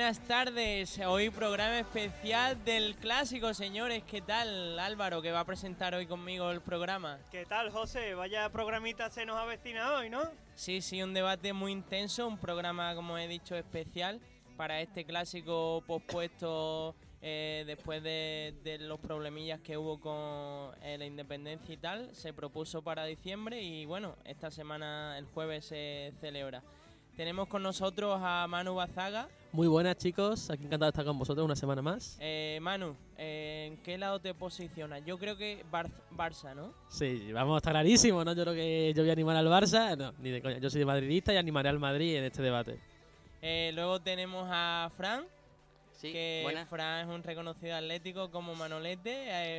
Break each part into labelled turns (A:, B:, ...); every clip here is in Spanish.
A: buenas tardes. Hoy programa especial del clásico, señores. ¿Qué tal Álvaro, que va a presentar hoy conmigo el programa?
B: ¿Qué tal, José? Vaya programita se nos avecina hoy, ¿no?
A: Sí, sí, un debate muy intenso, un programa, como he dicho, especial para este clásico pospuesto eh, después de, de los problemillas que hubo con eh, la independencia y tal. Se propuso para diciembre y bueno, esta semana, el jueves, se celebra. Tenemos con nosotros a Manu Bazaga.
C: Muy buenas chicos, aquí encantado de estar con vosotros una semana más.
A: Eh, Manu, eh, ¿en qué lado te posicionas? Yo creo que Bar- Barça, ¿no?
C: Sí, vamos, está clarísimo, ¿no? Yo creo que yo voy a animar al Barça, no, ni de coña. Yo soy de madridista y animaré al Madrid en este debate.
A: Eh, luego tenemos a Fran,
D: Sí,
A: que. Fran es un reconocido atlético como Manolete.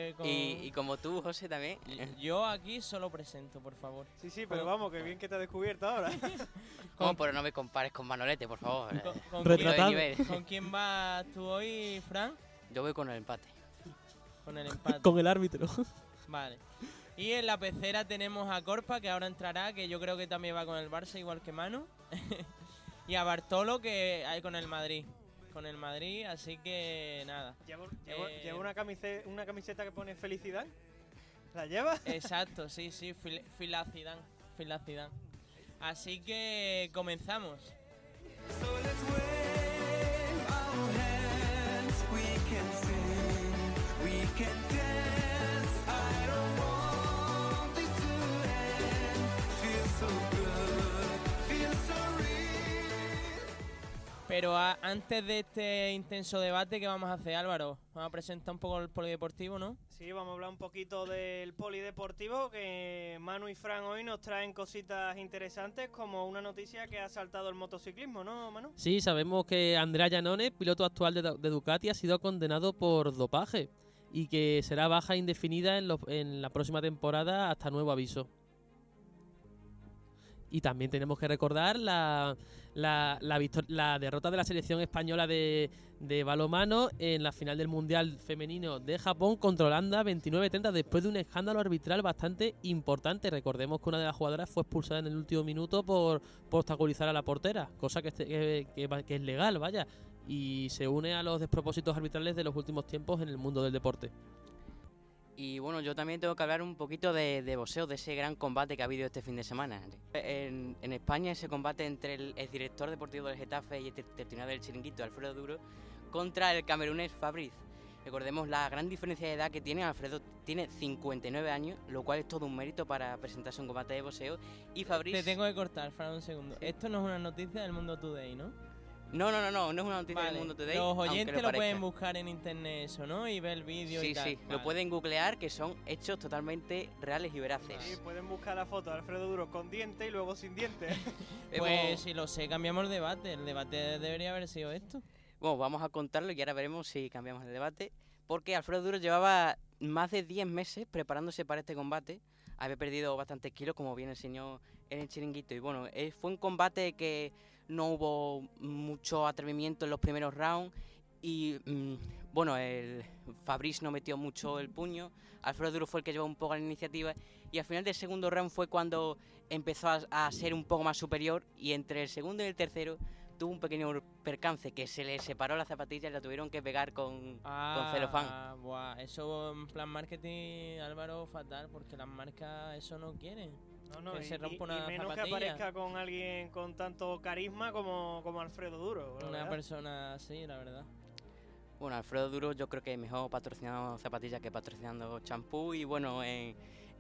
A: eh, con-
D: Y, y como tú, José, también.
A: Yo aquí solo presento, por favor.
B: Sí, sí, pero
A: Con-
B: vamos, que bien que te has descubierto ahora.
D: ¿Cómo? Pero no me compares con Manolete, por favor.
A: ¿Con,
D: eh.
A: con
C: Retratado.
A: quién, con quién vas tú hoy, Fran?
D: Yo voy con el empate.
A: Con el empate.
C: Con el árbitro.
A: Vale. Y en la pecera tenemos a Corpa, que ahora entrará, que yo creo que también va con el Barça, igual que Manu. y a Bartolo, que hay con el Madrid. Con el Madrid, así que nada.
B: Llevo, llevo-
A: Eh,
B: llevo una, camiseta, una camiseta que pone felicidad. ¿La llevas?
A: Exacto, sí, sí, fil- filacidad. Filacidad. Así que comenzamos. Pero a- antes de este intenso debate, ¿qué vamos a hacer, Álvaro? Vamos a presentar un poco el polideportivo, ¿no?
B: Sí, vamos a hablar un poquito del polideportivo, que Manu y Fran hoy nos traen cositas interesantes, como una noticia que ha saltado el motociclismo, ¿no, Manu?
C: Sí, sabemos que Andrea Giannone, piloto actual de, de Ducati, ha sido condenado por dopaje y que será baja indefinida en, los- en la próxima temporada hasta nuevo aviso. Y también tenemos que recordar la, la, la la derrota de la selección española de, de balomano en la final del Mundial Femenino de Japón contra Holanda 29-30 después de un escándalo arbitral bastante importante. Recordemos que una de las jugadoras fue expulsada en el último minuto por, por obstaculizar a la portera, cosa que, este- que- que es legal, vaya. Y se une a los despropósitos arbitrales de los últimos tiempos en el mundo del deporte.
D: Y bueno, yo también tengo que hablar un poquito de, de boxeo, de ese gran combate que ha habido este fin de semana. En, en España, ese combate entre el, el director deportivo del Getafe y el ter- tertuliano del Chiringuito, Alfredo Duro, contra el camerunés Fabriz. Recordemos la gran diferencia de edad que tiene. Alfredo tiene 59 años, lo cual es todo un mérito para presentarse a un combate de boxeo. Y Fabriz.
A: Te tengo que cortar, Fran, un segundo. Esto no es una noticia del Mundo Today, ¿no?
D: No, no, no, no, no es una noticia
A: Vale,
D: del mundo today.
A: Los oyentes lo,
D: parezca.
A: pueden buscar en internet eso, ¿no? Y ver el vídeo y
D: Sí,
A: tal.
D: sí,
A: Vale.
D: lo pueden googlear que son hechos totalmente reales y veraces.
B: Sí, pueden buscar la foto de Alfredo Duro con dientes y luego sin dientes.
D: Hemos-
A: Pues si lo sé, cambiamos el debate. El debate debería haber sido esto.
D: Bueno, vamos a contarlo y ahora veremos si cambiamos de debate. Porque Alfredo Duro llevaba más de 10 meses preparándose para este combate. Había perdido bastantes kilos, como bien enseñó en el chiringuito. Y bueno, eh, fue un combate que no hubo mucho atrevimiento en los primeros rounds. Y mm, bueno, el Fabriz no metió mucho el puño. Alfredo Duro fue el que llevó un poco la iniciativa. Y al final del segundo round fue cuando empezó a, a ser un poco más superior. Y entre el segundo y el tercero tuvo un pequeño percance que se le separó la zapatilla y la tuvieron que pegar con, con celofán.
A: Ah, buah, eso en plan marketing, Álvaro, fatal, porque las marcas eso no quieren.
B: No, no,
A: Que
B: y,
A: se rompa
B: y-
A: una
B: y menos
A: zapatilla.
B: que aparezca con alguien con tanto carisma como, como Alfredo Duro. la
A: Una
B: verdad.
A: persona así, la verdad.
D: Bueno, Alfredo Duro yo creo que mejor patrocinando zapatillas que patrocinando champú. Y bueno, eh,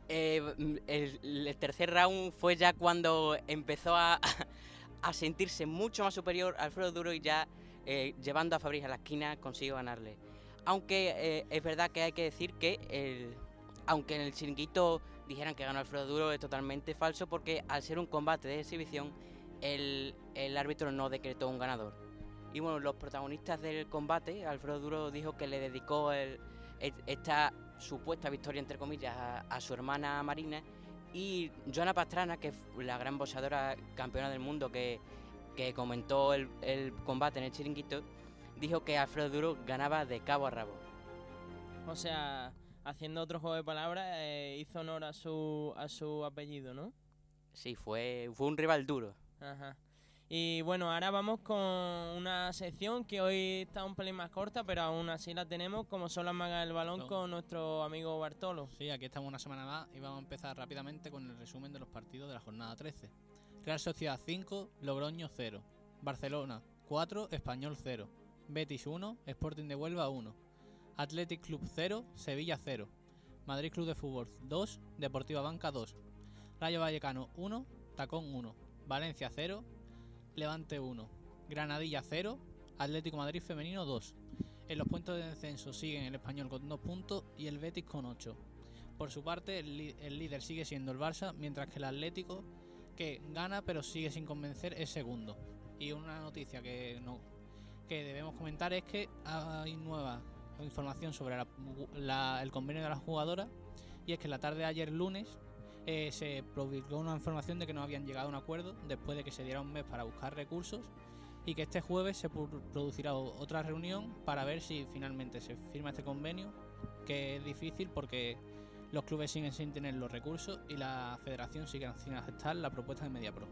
D: eh, el, el tercer round fue ya cuando empezó a, a sentirse mucho más superior Alfredo Duro y ya eh, llevando a Fabriz a la esquina consiguió ganarle. Aunque eh, es verdad que hay que decir que el, aunque en el chiringuito dijeran que ganó Alfredo Duro es totalmente falso porque al ser un combate de exhibición el, el árbitro no decretó un ganador. Y bueno, los protagonistas del combate, Alfredo Duro dijo que le dedicó el- esta supuesta victoria, entre comillas, a, a su hermana Marina. Y Joana Pastrana, que es la gran boxeadora campeona del mundo que, que comentó el, el combate en el chiringuito, dijo que Alfredo Duro ganaba de cabo a rabo.
A: O sea, haciendo otro juego de palabras, eh, hizo honor a su, a su apellido, ¿no?
D: Sí, fue, fue un rival duro.
A: Ajá. Y bueno, ahora vamos con una sección que hoy está un pelín más corta, pero aún así la tenemos, como son las magas del balón
E: No.
A: con nuestro amigo Bartolo.
E: Sí, aquí estamos una semana más y vamos a empezar rápidamente con el resumen de los partidos de la jornada 13. Real Sociedad 5, Logroño 0. Barcelona 4, Español 0. Betis 1, Sporting de Huelva 1. Athletic Club 0, Sevilla 0. Madrid Club de Fútbol 2, Deportiva Banca 2. Rayo Vallecano 1, Tacón 1. Valencia 0, Levante 1. Granadilla 0, Atlético Madrid Femenino 2. En los puestos de descenso siguen el Español con 2 puntos y el Betis con 8. Por su parte, el, líder sigue siendo el Barça, mientras que el Atlético, que gana pero sigue sin convencer, es segundo. Y una noticia que, no, que debemos comentar es que hay nueva información sobre la- la- el convenio de las jugadoras y es que la tarde de ayer lunes eh, se publicó una información de que no habían llegado a un acuerdo después de que se diera un mes para buscar recursos y que este jueves se producirá otra reunión para ver si finalmente se firma este convenio, que es difícil porque los clubes siguen sin tener los recursos y la federación sigue sin aceptar la propuesta de MediaPro.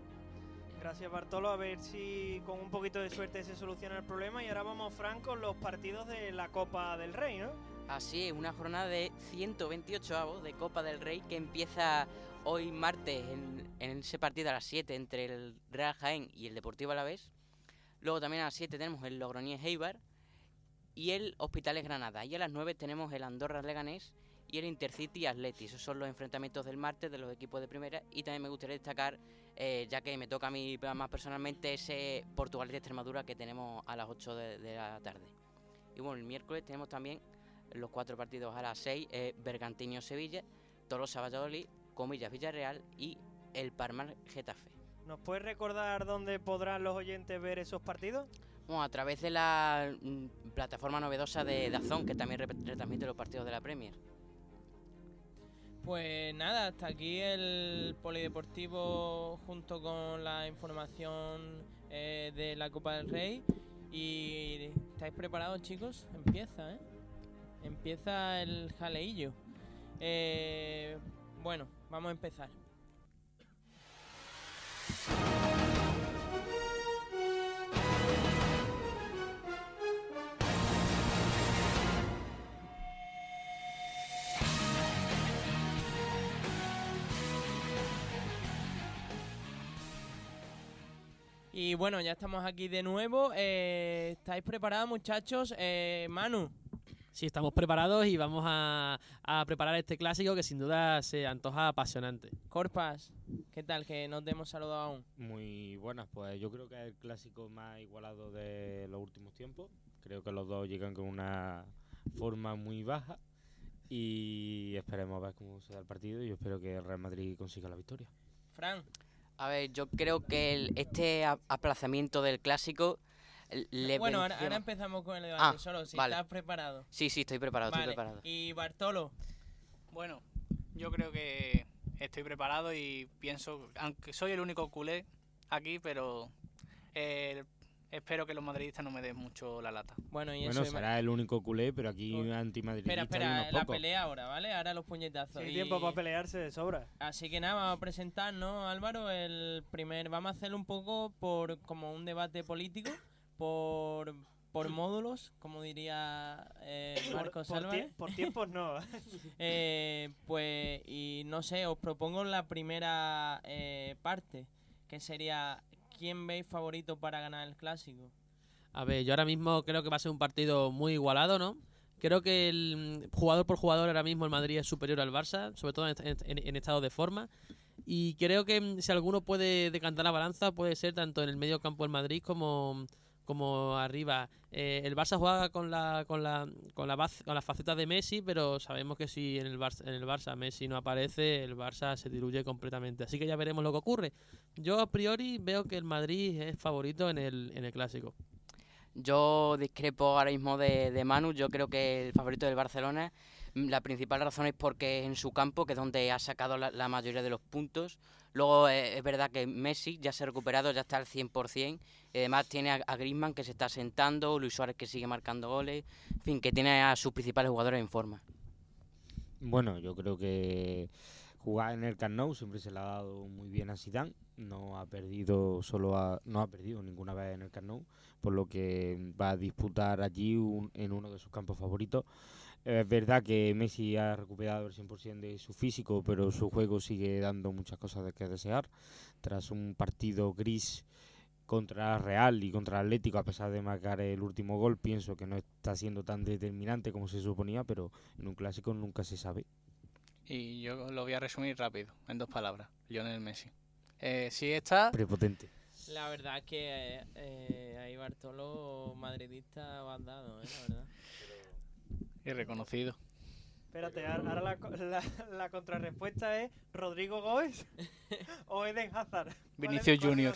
B: Gracias Bartolo, a ver si con un poquito de suerte se soluciona el problema y ahora vamos Fran con los partidos de la Copa del Rey, ¿no?
D: Así es, una jornada de 128 avos de Copa del Rey que empieza hoy martes en, en ese partido a las 7 entre el Real Jaén y el Deportivo Alavés. Luego también a las 7 tenemos el Logroñés Eibar y el Hospitales Granada. Y a las 9 tenemos el Andorra Leganés y el Intercity Atleti. Esos son los enfrentamientos del martes de los equipos de primera. Y también me gustaría destacar, eh, ya que me toca a mí más personalmente, ese Portugal de Extremadura que tenemos a las 8 de, de la tarde. Y bueno, el miércoles tenemos también los cuatro partidos a las 6, eh, Bergantiño Sevilla, Tolosa Valladolid, Comillas Villarreal y el Parmar Getafe.
B: ¿Nos puedes recordar dónde podrán los oyentes ver esos partidos?
D: Bueno, a través de la mm, plataforma novedosa de Dazón, que también retransmite los partidos de la Premier.
A: Pues nada, hasta aquí el polideportivo junto con la información eh, de la Copa del Rey. ¿Y estáis preparados, chicos? Empieza, ¿eh? Empieza el jaleillo. Eh, bueno, vamos a empezar. Y bueno, ya estamos aquí de nuevo. Eh, ¿Estáis preparados, muchachos? Eh, Manu,
C: Sí, estamos preparados y vamos a, a preparar este clásico que sin duda se antoja apasionante.
A: Corpas, ¿qué tal? Que no te hemos saludado aún.
F: Muy buenas, pues yo creo que es el clásico más igualado de los últimos tiempos. Creo que los dos llegan con una forma muy baja y esperemos a ver cómo se da el partido y yo espero que el Real Madrid consiga la victoria.
A: Fran,
D: A ver, yo creo que el- este aplazamiento del clásico le
A: bueno, ahora, empezamos con el debate.
D: Ah,
A: Solo si
D: vale.
A: estás preparado.
D: Sí, sí, estoy preparado,
A: Vale.
D: estoy preparado.
A: Y Bartolo,
E: Bueno, yo creo que estoy preparado y pienso, aunque soy el único culé aquí, pero eh, espero que los madridistas no me den mucho la lata.
A: bueno, y
F: Bueno,
A: eso.
F: será el único culé, pero aquí
A: Oh.
F: antimadridista
A: Espera,
F: hay
A: espera,
F: unos
A: la
F: pocos.
A: pelea ahora, ¿vale? Ahora los puñetazos.
B: Hay
A: Y-
B: tiempo para pelearse de sobra.
A: Así que nada, vamos a presentar, ¿no, Álvaro? El primer, vamos a hacerlo un poco por como un debate político, por, por módulos, como diría eh, Marcos
B: por, tie- por tiempos no.
A: Eh, pues, y no sé, os propongo la primera eh, parte, que sería ¿quién veis favorito para ganar el clásico?
C: A ver, yo ahora mismo creo que va a ser un partido muy igualado, ¿no? Creo que el mm, jugador por jugador ahora mismo el Madrid es superior al Barça, sobre todo en, en- estado de forma. Y creo que mm, si alguno puede decantar la balanza, puede ser tanto en el medio campo el Madrid como, como arriba. Eh, el Barça juega con la, con, la, con, la baz- con la faceta de Messi, pero sabemos que si en el, Barça, en el Barça Messi no aparece, el Barça se diluye completamente. Así que ya veremos lo que ocurre. Yo a priori veo que el Madrid es favorito en el, en el clásico.
D: Yo discrepo ahora mismo de, de Manu, yo creo que el favorito del Barcelona, mm, la principal razón es porque es en su campo, que es donde ha sacado la, mayoría de los puntos. Luego eh, es verdad que Messi ya se ha recuperado, ya está al 100%. Y además tiene a, a que se está sentando, Luis Suárez que sigue marcando goles. En fin, que tiene a sus principales jugadores en forma.
F: Bueno, yo creo que jugar en el Camp siempre se le ha dado muy bien a Zidane. No ha perdido solo no ha perdido ninguna vez en el Camp por lo que va a disputar allí un- en uno de sus campos favoritos. Es verdad que Messi ha recuperado el 100% de su físico, pero su juego sigue dando muchas cosas de que desear. Tras un partido gris contra Real y contra Atlético, a pesar de marcar el último gol, pienso que no está siendo tan determinante como se suponía, pero en un clásico nunca se sabe.
E: Y yo lo voy a resumir rápido, en dos palabras. Lionel Messi. Eh, si está,
F: Prepotente.
A: La verdad que eh, eh, ahí Bartolo, madridista, va dado, ¿eh? La verdad.
E: Y reconocido.
B: Espérate, ahora ahora la, co- la, la contrarrespuesta es Rodrigo Gómez o Eden Hazard. ¿Cuál es-
E: Vinicius
B: cuál es
E: Junior.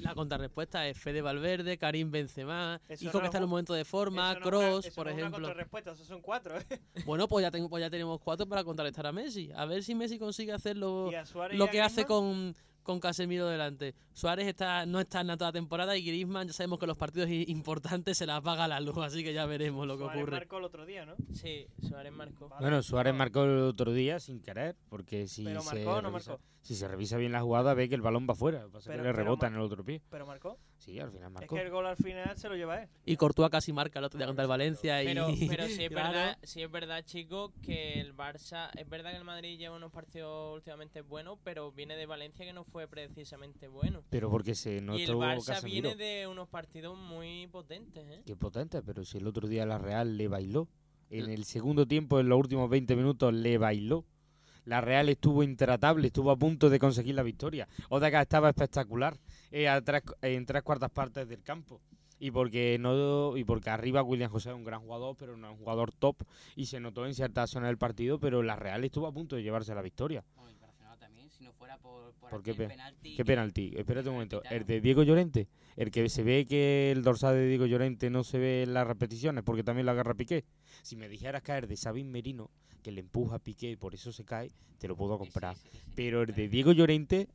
B: la-
C: contrarrespuesta es Fede Valverde, Karim Benzema,
B: Eso
C: hijo
B: no
C: que
B: es
C: está en un momento de forma,
B: no una-
C: Cross,
B: eso
C: por
B: no es una
C: ejemplo.
B: contrarrespuesta, esos son cuatro. ¿eh?
C: Bueno, pues ya, tengo, pues ya tenemos cuatro para contrarrestar a Messi. A ver si Messi consigue hacer lo, lo que hace con, con Casemiro delante. Suárez está, no está en la toda temporada y Griezmann ya sabemos que los partidos importantes se las paga la luz, así que ya veremos lo que
B: Suárez
C: ocurre.
B: marcó el otro día, ¿no?
A: Sí, Suárez marcó.
F: Bueno, Suárez marcó el otro día sin querer, porque si,
B: Pero
F: se,
B: marcó o no marcó.
F: Si se revisa bien la jugada ve que el balón va fuera, pasa
B: Pero-
F: que le
B: pero
F: rebota en el otro pie.
B: Pero marcó.
F: Sí, al final
B: Es
F: marcó.
B: que el gol al final se lo lleva él.
C: Y Courtois casi marca el otro día contra el Valencia. Y,
A: Pero, pero sí es
C: claro,
A: verdad, sí es verdad, chicos, que el Barça, es verdad que el Madrid lleva unos partidos últimamente buenos, pero viene de Valencia que no fue precisamente bueno.
F: Pero porque se no
A: y el Barça
F: Casemiro.
A: viene de unos partidos muy potentes, ¿eh?
F: Qué potente, pero si el otro día la Real le bailó. En el segundo tiempo, en los últimos 20 minutos, le bailó. La Real estuvo intratable, estuvo a punto de conseguir la victoria. Odegaard estaba espectacular eh, a tres- en tres cuartas partes del campo. Y porque no y porque arriba William José es un gran jugador, pero no es un jugador top. Y se notó en ciertas zonas del partido, pero la Real estuvo a punto de llevarse la victoria.
D: Si no fuera por, por,
F: ¿Por qué pe-
D: penalti.
F: ¿Qué penalti?
D: que
F: Espérate un momento. ¿El de Diego Llorente? ¿El que se ve que el dorsal de Diego Llorente no se ve en las repeticiones porque también lo agarra Piqué? Si me dijeras caer de Sabin Merino, que le empuja a Piqué y por eso se cae, te lo puedo comprar. Pero el de Diego Llorente,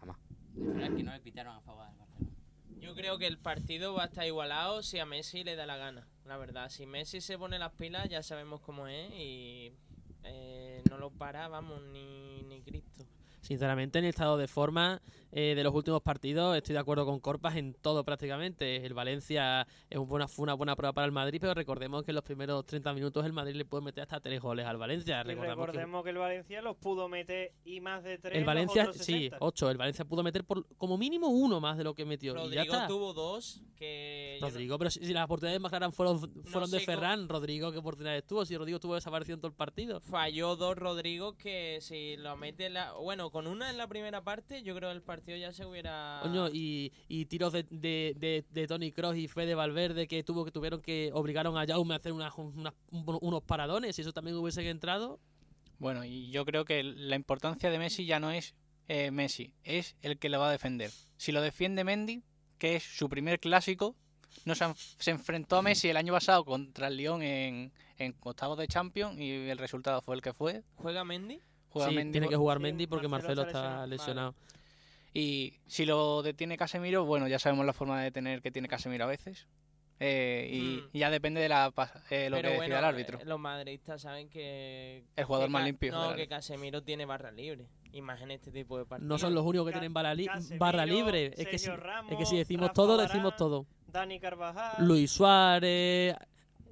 F: jamás.
D: Que no le pitaron a favor del Barcelona.
A: Yo creo que el partido va a estar igualado si a Messi le da la gana, la verdad. Si Messi se pone las pilas, ya sabemos cómo es y eh, no lo para, vamos, ni, ni Cristo.
C: Sinceramente, en estado de forma eh, de los últimos partidos, estoy de acuerdo con Corpas en todo prácticamente. El Valencia es un buena, fue una buena prueba para el Madrid, pero recordemos que en los primeros 30 minutos el Madrid le puede meter hasta tres goles al Valencia.
B: Y
C: Recordamos
B: recordemos que... el Valencia los pudo meter y más de tres.
C: el
B: los
C: Valencia, sí,
B: 60.
C: 8. El Valencia pudo meter por como mínimo uno más de lo que metió. y ya
A: Rodrigo
C: está.
A: tuvo dos que... yo no-
C: Rodrigo, pero si, si las oportunidades más claras fueron, fueron de
A: cómo-
C: Ferran, Rodrigo, ¿qué oportunidades tuvo? Si Rodrigo tuvo desaparecido en todo el partido.
A: Falló dos Rodrigo que si lo mete en la... Bueno, con una en la primera parte, yo creo que el partido ya se hubiera...
C: Coño, y, y tiros de, de, de, de Tony Cross y Fede Valverde que tuvo que tuvieron que obligaron a Jaume a hacer unas- unas- un- unos paradones. Si eso también hubiese entrado.
E: Bueno, y yo creo que la importancia de Messi ya no es eh, Messi, es el que le va a defender. Si lo defiende Mendy, que es su primer clásico, no se, han- se enfrentó a Messi el año pasado contra el Lyon en, en octavos de Champions y el resultado fue el que fue.
A: ¿Juega Mendy?
E: Juega
C: sí,
E: Mendy
C: tiene que jugar Mendy porque
B: Marcelo
C: Marcelo
B: está
C: está
B: lesionado.
C: lesionado.
E: Y si lo detiene Casemiro, bueno, ya sabemos la forma de detener que tiene Casemiro a veces. Eh, y,
A: Mm.
E: ya depende de la, eh, lo
A: Pero
E: que
A: bueno,
E: decida el árbitro.
A: eh, los madridistas saben que...
E: El jugador
A: que
E: más limpio
A: No, que. Casemiro tiene barra libre. En este tipo de partidos.
C: No son los únicos que
B: Ca-
C: tienen barra, li-
B: Casemiro,
C: barra libre. Es que, si,
B: Sergio Ramos,
C: es que si decimos
B: Rafa
C: todo, decimos todo.
B: Dani Carvajal.
C: Luis Suárez,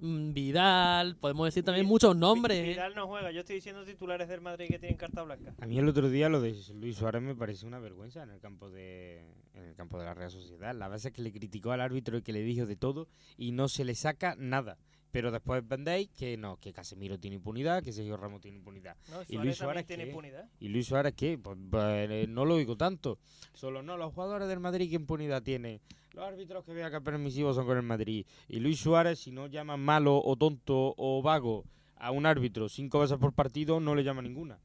C: Vidal, podemos decir también muchos nombres. ¿eh?
B: Vidal no juega. Yo estoy diciendo titulares del Madrid que tienen carta blanca.
F: A mí el otro día lo de Luis Suárez me parece una vergüenza en el campo de en el campo de la Real Sociedad. La verdad es que le criticó al árbitro y que le dijo de todo y no se le saca nada. Pero después vendéis que no, que Casemiro tiene impunidad, que Sergio Ramos tiene impunidad.
B: ¿no?
F: ¿Y Luis Suárez
B: también tiene
F: qué?
B: impunidad.
F: ¿Y Luis Suárez qué? Pues, pues, eh, no lo oigo tanto. Solo no, los jugadores del Madrid qué impunidad tienen. Los árbitros que vean que permisivos son con el Madrid. Y Luis Suárez, si no llaman malo o tonto o vago a un árbitro cinco veces por partido, no le llama ninguna.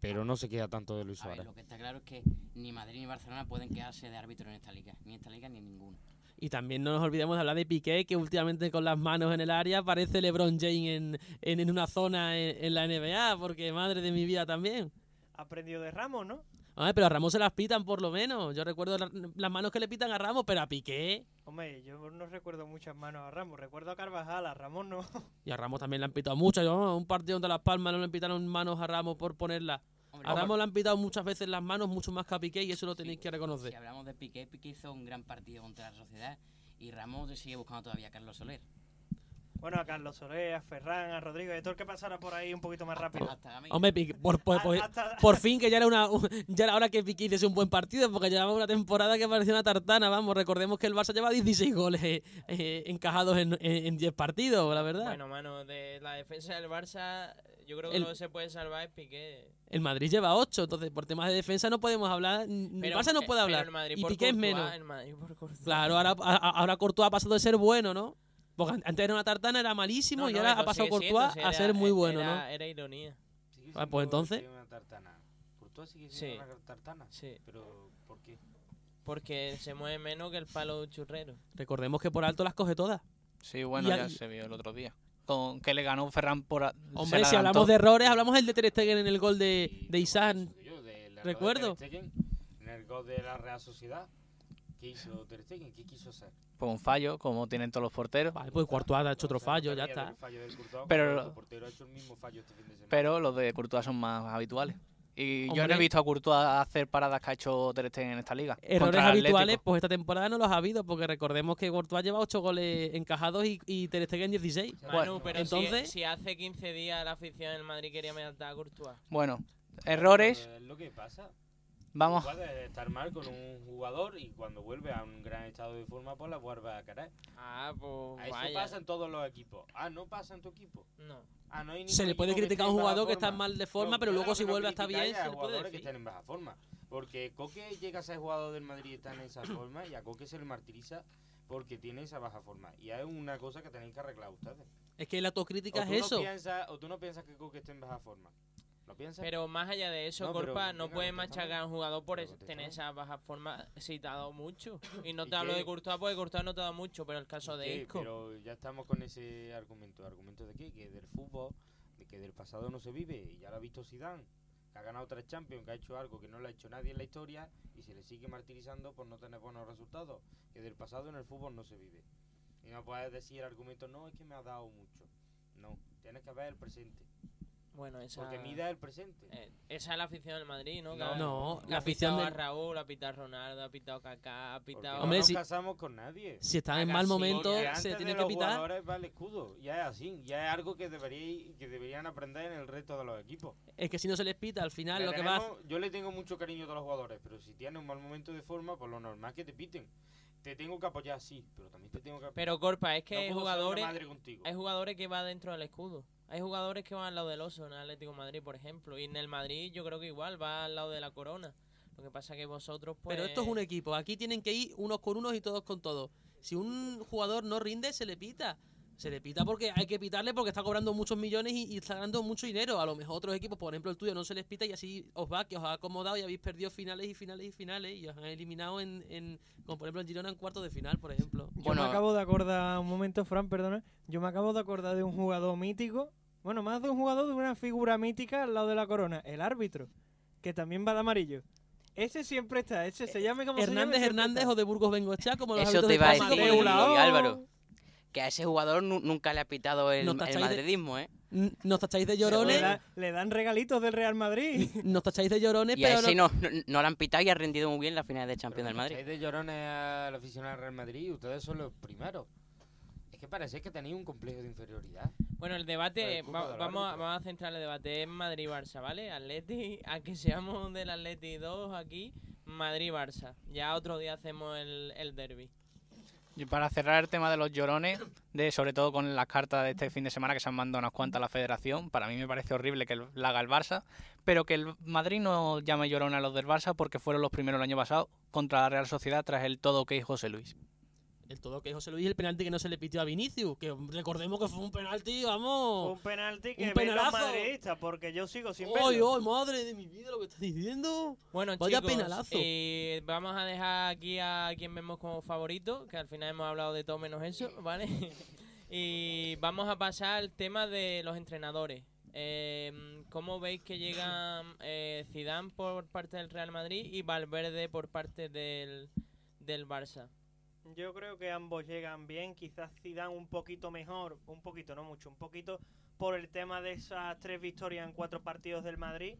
F: Pero no se queda tanto de Luis
D: A ver,
F: Suárez.
D: lo que está claro es que ni Madrid ni Barcelona pueden quedarse de árbitro en esta liga. Ni en esta liga ni en ninguna.
C: Y también no nos olvidemos de hablar de Piqué, que últimamente con las manos en el área parece LeBron James en, en, en una zona en, en la NBA, porque madre de mi vida también.
B: Aprendió de Ramos, ¿no?
C: Hombre, pero a Ramos se las pitan por lo menos. Yo recuerdo la- las manos que le pitan a Ramos, pero a Piqué.
B: Hombre, yo no recuerdo muchas manos a Ramos. Recuerdo a Carvajal, a Ramón no.
C: Y a Ramos también le han pitado mucho. Yo, un partido de Las Palmas no le pitaron manos a Ramos por ponerla.
D: Hombre,
C: A Ramos le han pitado muchas veces las manos, mucho más que a Piqué, y eso lo tenéis que reconocer.
D: Si hablamos de Piqué, Piqué hizo un gran partido contra la sociedad y Ramos sigue buscando todavía a Carlos Soler.
B: Bueno, a Carlos Soler, a Ferran, a Rodrigo, y todo el que pasara por ahí un poquito más rápido.
D: Hasta.
C: Hombre, Piqué, por, por,
B: A-
C: por-
B: hasta-
C: por fin que ya era una ya era hora que Piqué hiciese un buen partido, porque llevaba una temporada que parecía una tartana, vamos. Recordemos que el Barça lleva 16 goles eh, eh, encajados en, en, en 10 partidos, la verdad.
A: Bueno, mano, de la defensa del Barça, yo creo que
C: El-
A: lo que se puede salvar es Piqué.
C: El Madrid lleva 8, entonces por temas de defensa no podemos hablar. El Barça no puede
A: pero
C: hablar.
A: el Madrid
C: y
A: por
C: Piqué es menos.
A: El Madrid por Courtois.
C: Claro, ahora, ahora Courtois ha pasado de ser bueno, ¿no? Porque an- antes era una tartana, era malísimo,
A: No,
C: y
A: no,
C: ahora
A: y
C: ha pasado
A: siendo,
C: Courtois
A: sí,
C: a
A: era-
C: ser muy bueno,
A: era-
C: ¿no?
A: Era ironía.
F: Sigue
C: Ah, pues entonces-
F: que una tartana. Courtois sigue siendo
A: Sí.
F: una tartana.
A: Sí,
F: Pero, ¿por qué?
A: porque se mueve menos que el palo de un churrero.
C: Recordemos que por alto las coge todas.
E: Sí, bueno,
C: Y
E: ya se vio el otro día. Con que le ganó Ferran por.
C: Hombre, si hablamos de errores, hablamos el de Ter Stegen en el gol de, de Isaac.
F: yo, del
C: recuerdo.
F: Ter Stegen, En el gol de la Real Sociedad, ¿qué hizo Ter Stegen? ¿Qué quiso hacer?
E: Por un fallo, como tienen todos los porteros.
C: Vale, pues Courtois ha hecho otro fallo, ya está.
F: del fallo del Courtois,
E: Pero-
F: pero el portero ha hecho el mismo fallo este fin de semana.
E: Pero los de Courtois son más habituales. Y yo no he visto a Courtois hacer paradas que ha hecho Ter Stegen en esta liga.
C: Errores habituales, pues esta temporada no los ha habido, porque recordemos que Courtois lleva 8 goles encajados y, y Ter Stegen 16.
A: Manu,
E: Bueno,
A: pero si-
C: entonces-
A: si, hace 15 días la afición del Madrid quería matar a Courtois.
E: Bueno, errores.
F: Pero es lo que pasa.
E: Vamos.
F: Puede estar mal con un jugador y cuando vuelve a un gran estado de forma, pues la vuelve a querer.
A: Ah, pues
F: Eso
A: vaya.
F: pasa en todos los equipos. Ah, no pasa en tu equipo.
A: No.
F: Ah, no hay
C: Se le puede criticar a un jugador que está mal de forma,
F: No,
C: pero luego si vuelve a estar bien, se le puede
F: jugadores que
C: decir.
F: estén en baja forma. Porque Coque llega a ser jugador del Madrid y está en esa forma y a Coque se le martiriza porque tiene esa baja forma. Y es una cosa que tenéis que arreglar ustedes.
C: Es que la autocrítica
F: O
C: es
F: no
C: eso.
F: piensas, o tú no piensas que Coque esté en baja forma. ¿Lo piensas?
A: Pero más allá de eso,
F: No,
A: Corpa, no puede machacar a un jugador por es- tener esa baja forma si te ha dado mucho. Y no
F: ¿Y
A: te hablo
F: qué?
A: de Courtois porque Courtois no te ha dado mucho, pero el caso
F: ¿Y
A: de
F: qué?
A: Isco.
F: Pero ya estamos con ese argumento. ¿Argumento de qué? Que del fútbol, de que del pasado no se vive. Y ya lo ha visto Zidane, que ha ganado tres Champions, que ha hecho algo que no lo ha hecho nadie en la historia y se le sigue martirizando por no tener buenos resultados. Que del pasado en el fútbol no se vive. Y no puedes decir el argumento, no, es que me ha dado mucho. No, tienes que ver el presente.
A: Bueno, esa,
F: Porque mide el presente.
A: eh, esa es la afición del Madrid, ¿no?
F: No,
C: la
A: ha
C: afición
A: pitado
C: del-
A: a Raúl, ha pitado a Ronaldo, ha pitado a Kaká, ha pitado
C: Hombre,
F: no
C: si-
F: casamos con nadie.
C: Si están en mal momento, se tiene que
F: los
C: pitar.
F: jugadores va el escudo. Ya es así. Ya es algo que, debería, que deberían aprender en el resto de los equipos.
C: Es que si no se les pita, al final
F: Le
C: lo que va
F: Yo le tengo mucho cariño a todos los jugadores, pero si tienes un mal momento de forma, pues lo normal es que te piten. Te tengo que apoyar, sí, pero también te tengo que apoyar.
A: Pero Corpa, es que
F: No
A: hay jugadores,
F: madre contigo.
A: hay jugadores que van dentro del escudo. Hay jugadores que van al lado del oso en el Atlético de Madrid, por ejemplo. Y en el Madrid yo creo que igual va al lado de la corona. Lo que pasa que vosotros pues...
C: Pero esto es un equipo. Aquí tienen que ir unos con unos y todos con todos. Si un jugador no rinde, se le pita. Se le pita porque hay que pitarle porque está cobrando muchos millones y, y está ganando mucho dinero. A lo mejor otros equipos, por ejemplo el tuyo, no se les pita y así os va, que os ha acomodado y habéis perdido finales y finales y finales y os han eliminado en, en como por ejemplo en Girona en cuartos de final, por ejemplo.
B: Yo
E: Bueno.
B: me acabo de acordar, un momento, Fran, perdona. Yo me acabo de acordar de un jugador mítico. Bueno, más de un jugador de una figura mítica al lado de la corona. El árbitro. Que también va de amarillo. Ese siempre está. Ese se llame como se llame.
C: Hernández Hernández
B: está.
C: o de Burgos Bengochea, como los
D: Eso te iba a decir. Álvaro. Que a ese jugador nu- nunca le ha pitado el,
C: No
D: el
C: tacháis de-
D: madridismo, ¿eh?
C: Nos tacháis de
B: Le,
C: llorones,
B: da- le dan regalitos del Real Madrid.
C: nos tacháis de llorones,
D: Y
C: pero
D: ese
C: no-
D: no, no, le han pitado y ha rendido muy bien la final de
F: Pero
D: Champions del Madrid.
F: echáis de llorones al aficionado al Real Madrid y ustedes son los primeros. Es que parece que tenéis un complejo de inferioridad.
A: Bueno, el debate, va- vamos, a, vamos a centrar el debate en Madrid-Barça, ¿vale? Atleti, a que seamos del Atleti 2 aquí, Madrid-Barça. Ya otro día hacemos el, el derby.
E: Y para cerrar el tema de los llorones, de sobre todo con las cartas de este fin de semana que se han mandado unas cuantas a la federación, para mí me parece horrible que la haga el Barça, pero que el Madrid no llame llorón a los del Barça porque fueron los primeros el año pasado contra la Real Sociedad tras el todo que José Luis.
C: El todo que José Luis el penalti que no se le pitió a Vinicius, que recordemos que fue un penalti,
B: Fue
C: vamos.
B: un penalti
C: Un
B: que ven los
C: penalazo.
B: madridistas, porque yo sigo sin
C: ¡Ay, ay, madre de mi vida lo que estás diciendo!
A: Bueno,
C: Vaya
A: chicos,
C: penalazo.
A: eh, vamos a dejar aquí a quien vemos como favorito, que al final hemos hablado de todo menos eso, ¿vale? y vamos a pasar al tema de los entrenadores. Eh, ¿Cómo veis que llegan eh, Zidane por parte del Real Madrid y Valverde por parte del, del Barça?
B: Yo creo que ambos llegan bien, quizás Zidane un poquito mejor, un poquito, no mucho, un poquito por el tema de esas tres victorias en cuatro partidos del Madrid,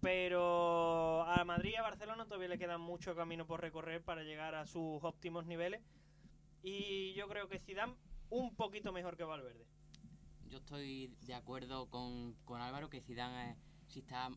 B: pero a Madrid y a Barcelona todavía le queda mucho camino por recorrer para llegar a sus óptimos niveles y yo creo que Zidane un poquito mejor que Valverde.
D: Yo estoy de acuerdo con, con Álvaro que Zidane eh, sí está,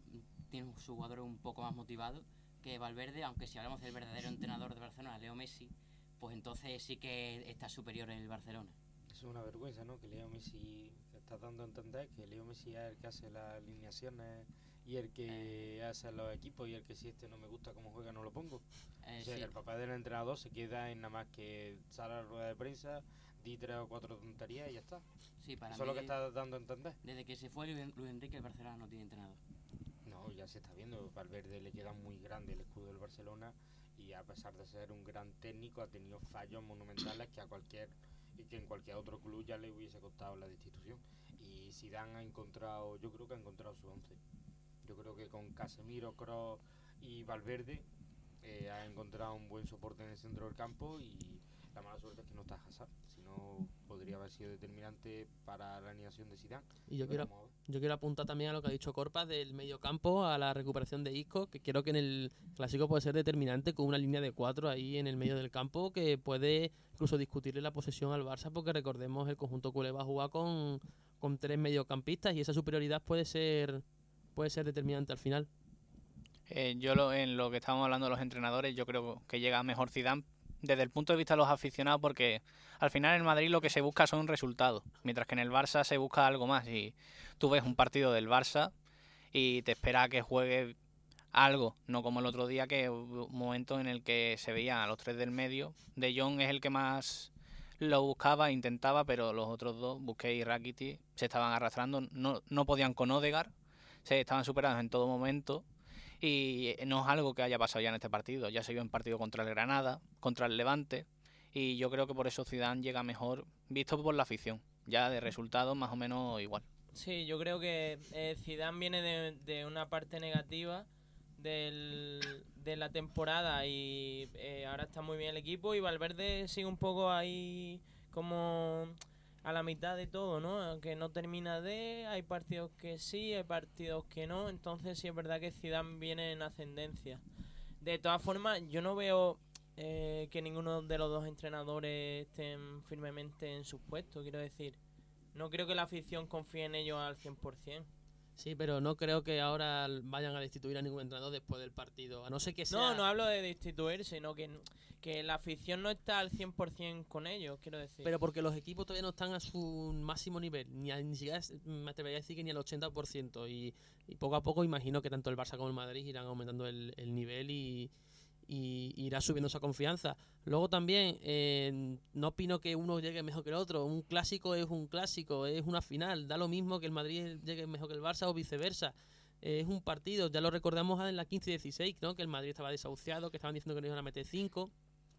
D: tiene sus jugadores un poco más motivados que Valverde, aunque si hablamos del verdadero entrenador de Barcelona, Leo Messi, pues entonces sí que está superior el Barcelona.
F: Es una vergüenza, ¿no? Que Leo Messi está dando a entender que Leo Messi es el que hace las alineaciones y el que hace los equipos y el que si este no me gusta cómo juega no lo pongo.
D: Eh,
F: o sea,
D: sí.
F: que el papá del entrenador se queda en nada más que sale a la rueda de prensa, di tres o cuatro tonterías y ya está.
D: Sí, para
F: Eso es lo que está dando a entender.
D: desde que se fue Luis Enrique, el Barcelona no tiene entrenador.
F: No, ya se está viendo. Valverde le queda muy grande el escudo del Barcelona y a pesar de ser un gran técnico ha tenido fallos monumentales que a cualquier y que en cualquier otro club ya le hubiese costado la destitución. Y Zidane ha encontrado, yo creo que ha encontrado su once. Yo creo que con Casemiro, Kroos y Valverde eh, ha encontrado un buen soporte en el centro del campo y la mala suerte es que no está Hazard. Si no, podría haber sido determinante para la alineación de Zidane.
C: Y yo quiero, yo quiero apuntar también a lo que ha dicho Corpas del medio campo, a la recuperación de Isco, que creo que en el clásico puede ser determinante con una línea de cuatro ahí en el medio del campo que puede incluso discutirle la posesión al Barça, porque recordemos el conjunto culé va a jugar con, con tres mediocampistas y esa superioridad puede ser puede ser determinante al final.
E: Eh, yo lo- en lo que estábamos hablando de los entrenadores, yo creo que llega mejor Zidane desde el punto de vista de los aficionados porque al final en Madrid lo que se busca son resultados, mientras que en el Barça se busca algo más y tú ves un partido del Barça y te espera que juegue algo, no como el otro día que hubo un momento en el que se veían a los tres del medio, De Jong es el que más lo buscaba, intentaba, pero los otros dos, Busquets y Rakitic, se estaban arrastrando, no, no podían con Odegaard, se estaban superados en todo momento y no es algo que haya pasado ya en este partido. Ya se vio en partido contra el Granada, contra el Levante. Y yo creo que por eso Zidane llega mejor, visto por la afición. Ya de resultados más o menos igual.
A: Sí, yo creo que eh, Zidane viene de, de una parte negativa del, de la temporada y eh, ahora está muy bien el equipo y Valverde sigue un poco ahí como a la mitad de todo, ¿no? Que no termina de, hay partidos que sí, hay partidos que no, entonces sí es verdad que Zidane viene en ascendencia. De todas formas, yo no veo eh, que ninguno de los dos entrenadores estén firmemente en sus puestos, quiero decir. No creo que la afición confíe en ellos al 100%.
C: Sí, pero no creo que ahora vayan a destituir a ningún entrenador después del partido, a no ser que sea...
A: No, no hablo de destituir, sino que, que la afición no está al 100% con ellos, quiero decir.
C: Pero porque los equipos todavía no están a su máximo nivel, ni, a- ni siquiera me atrevería a decir que ni al 80%. Y, y poco a poco imagino que tanto el Barça como el Madrid irán aumentando el, el nivel y, y irá subiendo esa confianza. Luego también, eh, no opino que uno llegue mejor que el otro. Un clásico es un clásico, es una final. Da lo mismo que el Madrid llegue mejor que el Barça o viceversa. Eh, es un partido, ya lo recordamos en la 15-16, ¿no? que el Madrid estaba desahuciado, que estaban diciendo que no iban a meter 5.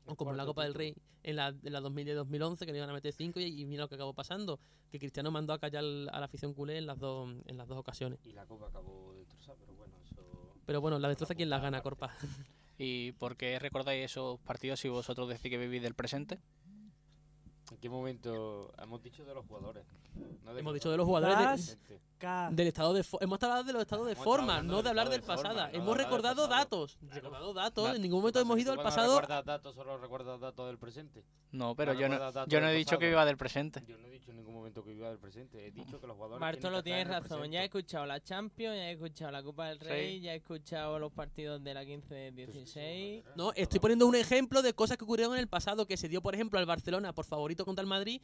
C: O como en la Copa del. Rey en la, en la 2010-2011 que no iban a meter 5 y, y mira lo que acabó pasando, que Cristiano mandó a callar al- a la afición culé en las dos en las dos ocasiones.
F: Y la copa acabó destrozada, pero bueno, eso...
C: Pero bueno, la destroza quien la gana. Corpa.
E: ¿Y por qué recordáis esos partidos si vosotros decís que vivís del presente?
F: ¿En qué momento hemos dicho de los jugadores? No de
C: Hemos dicho de los jugadores de-.
B: K.
C: del estado de hemos hablado de los estados de
F: Hemos
C: forma,
F: hablando
C: no
F: del
C: de hablar
F: estado
C: del
F: de forma,
C: pasado.
F: no de
C: hemos
F: hablar del
C: recordado
F: pasado.
C: datos,
F: Claro.
C: recordado datos,
E: Da-
C: en ningún
F: ¿Qué
C: momento hemos
F: ¿Tú
C: ido al pasado.
F: recuerdas datos solo recuerdas datos del presente?
E: No, pero
F: No
E: yo no, yo no he dicho que viva del presente.
F: Yo no he dicho en ningún momento que viva del presente. He dicho que los jugadores.
A: Bartolo tienes razón, ya he escuchado la Champions, ya he escuchado la Copa del
E: Sí.
A: Rey, ya he escuchado los partidos de la
F: Tú sí, sí,
A: 15-16.
F: joder,
C: No, estoy poniendo un ejemplo de cosas que ocurrieron en el pasado, que se dio, por ejemplo, al Barcelona por favorito contra el Madrid,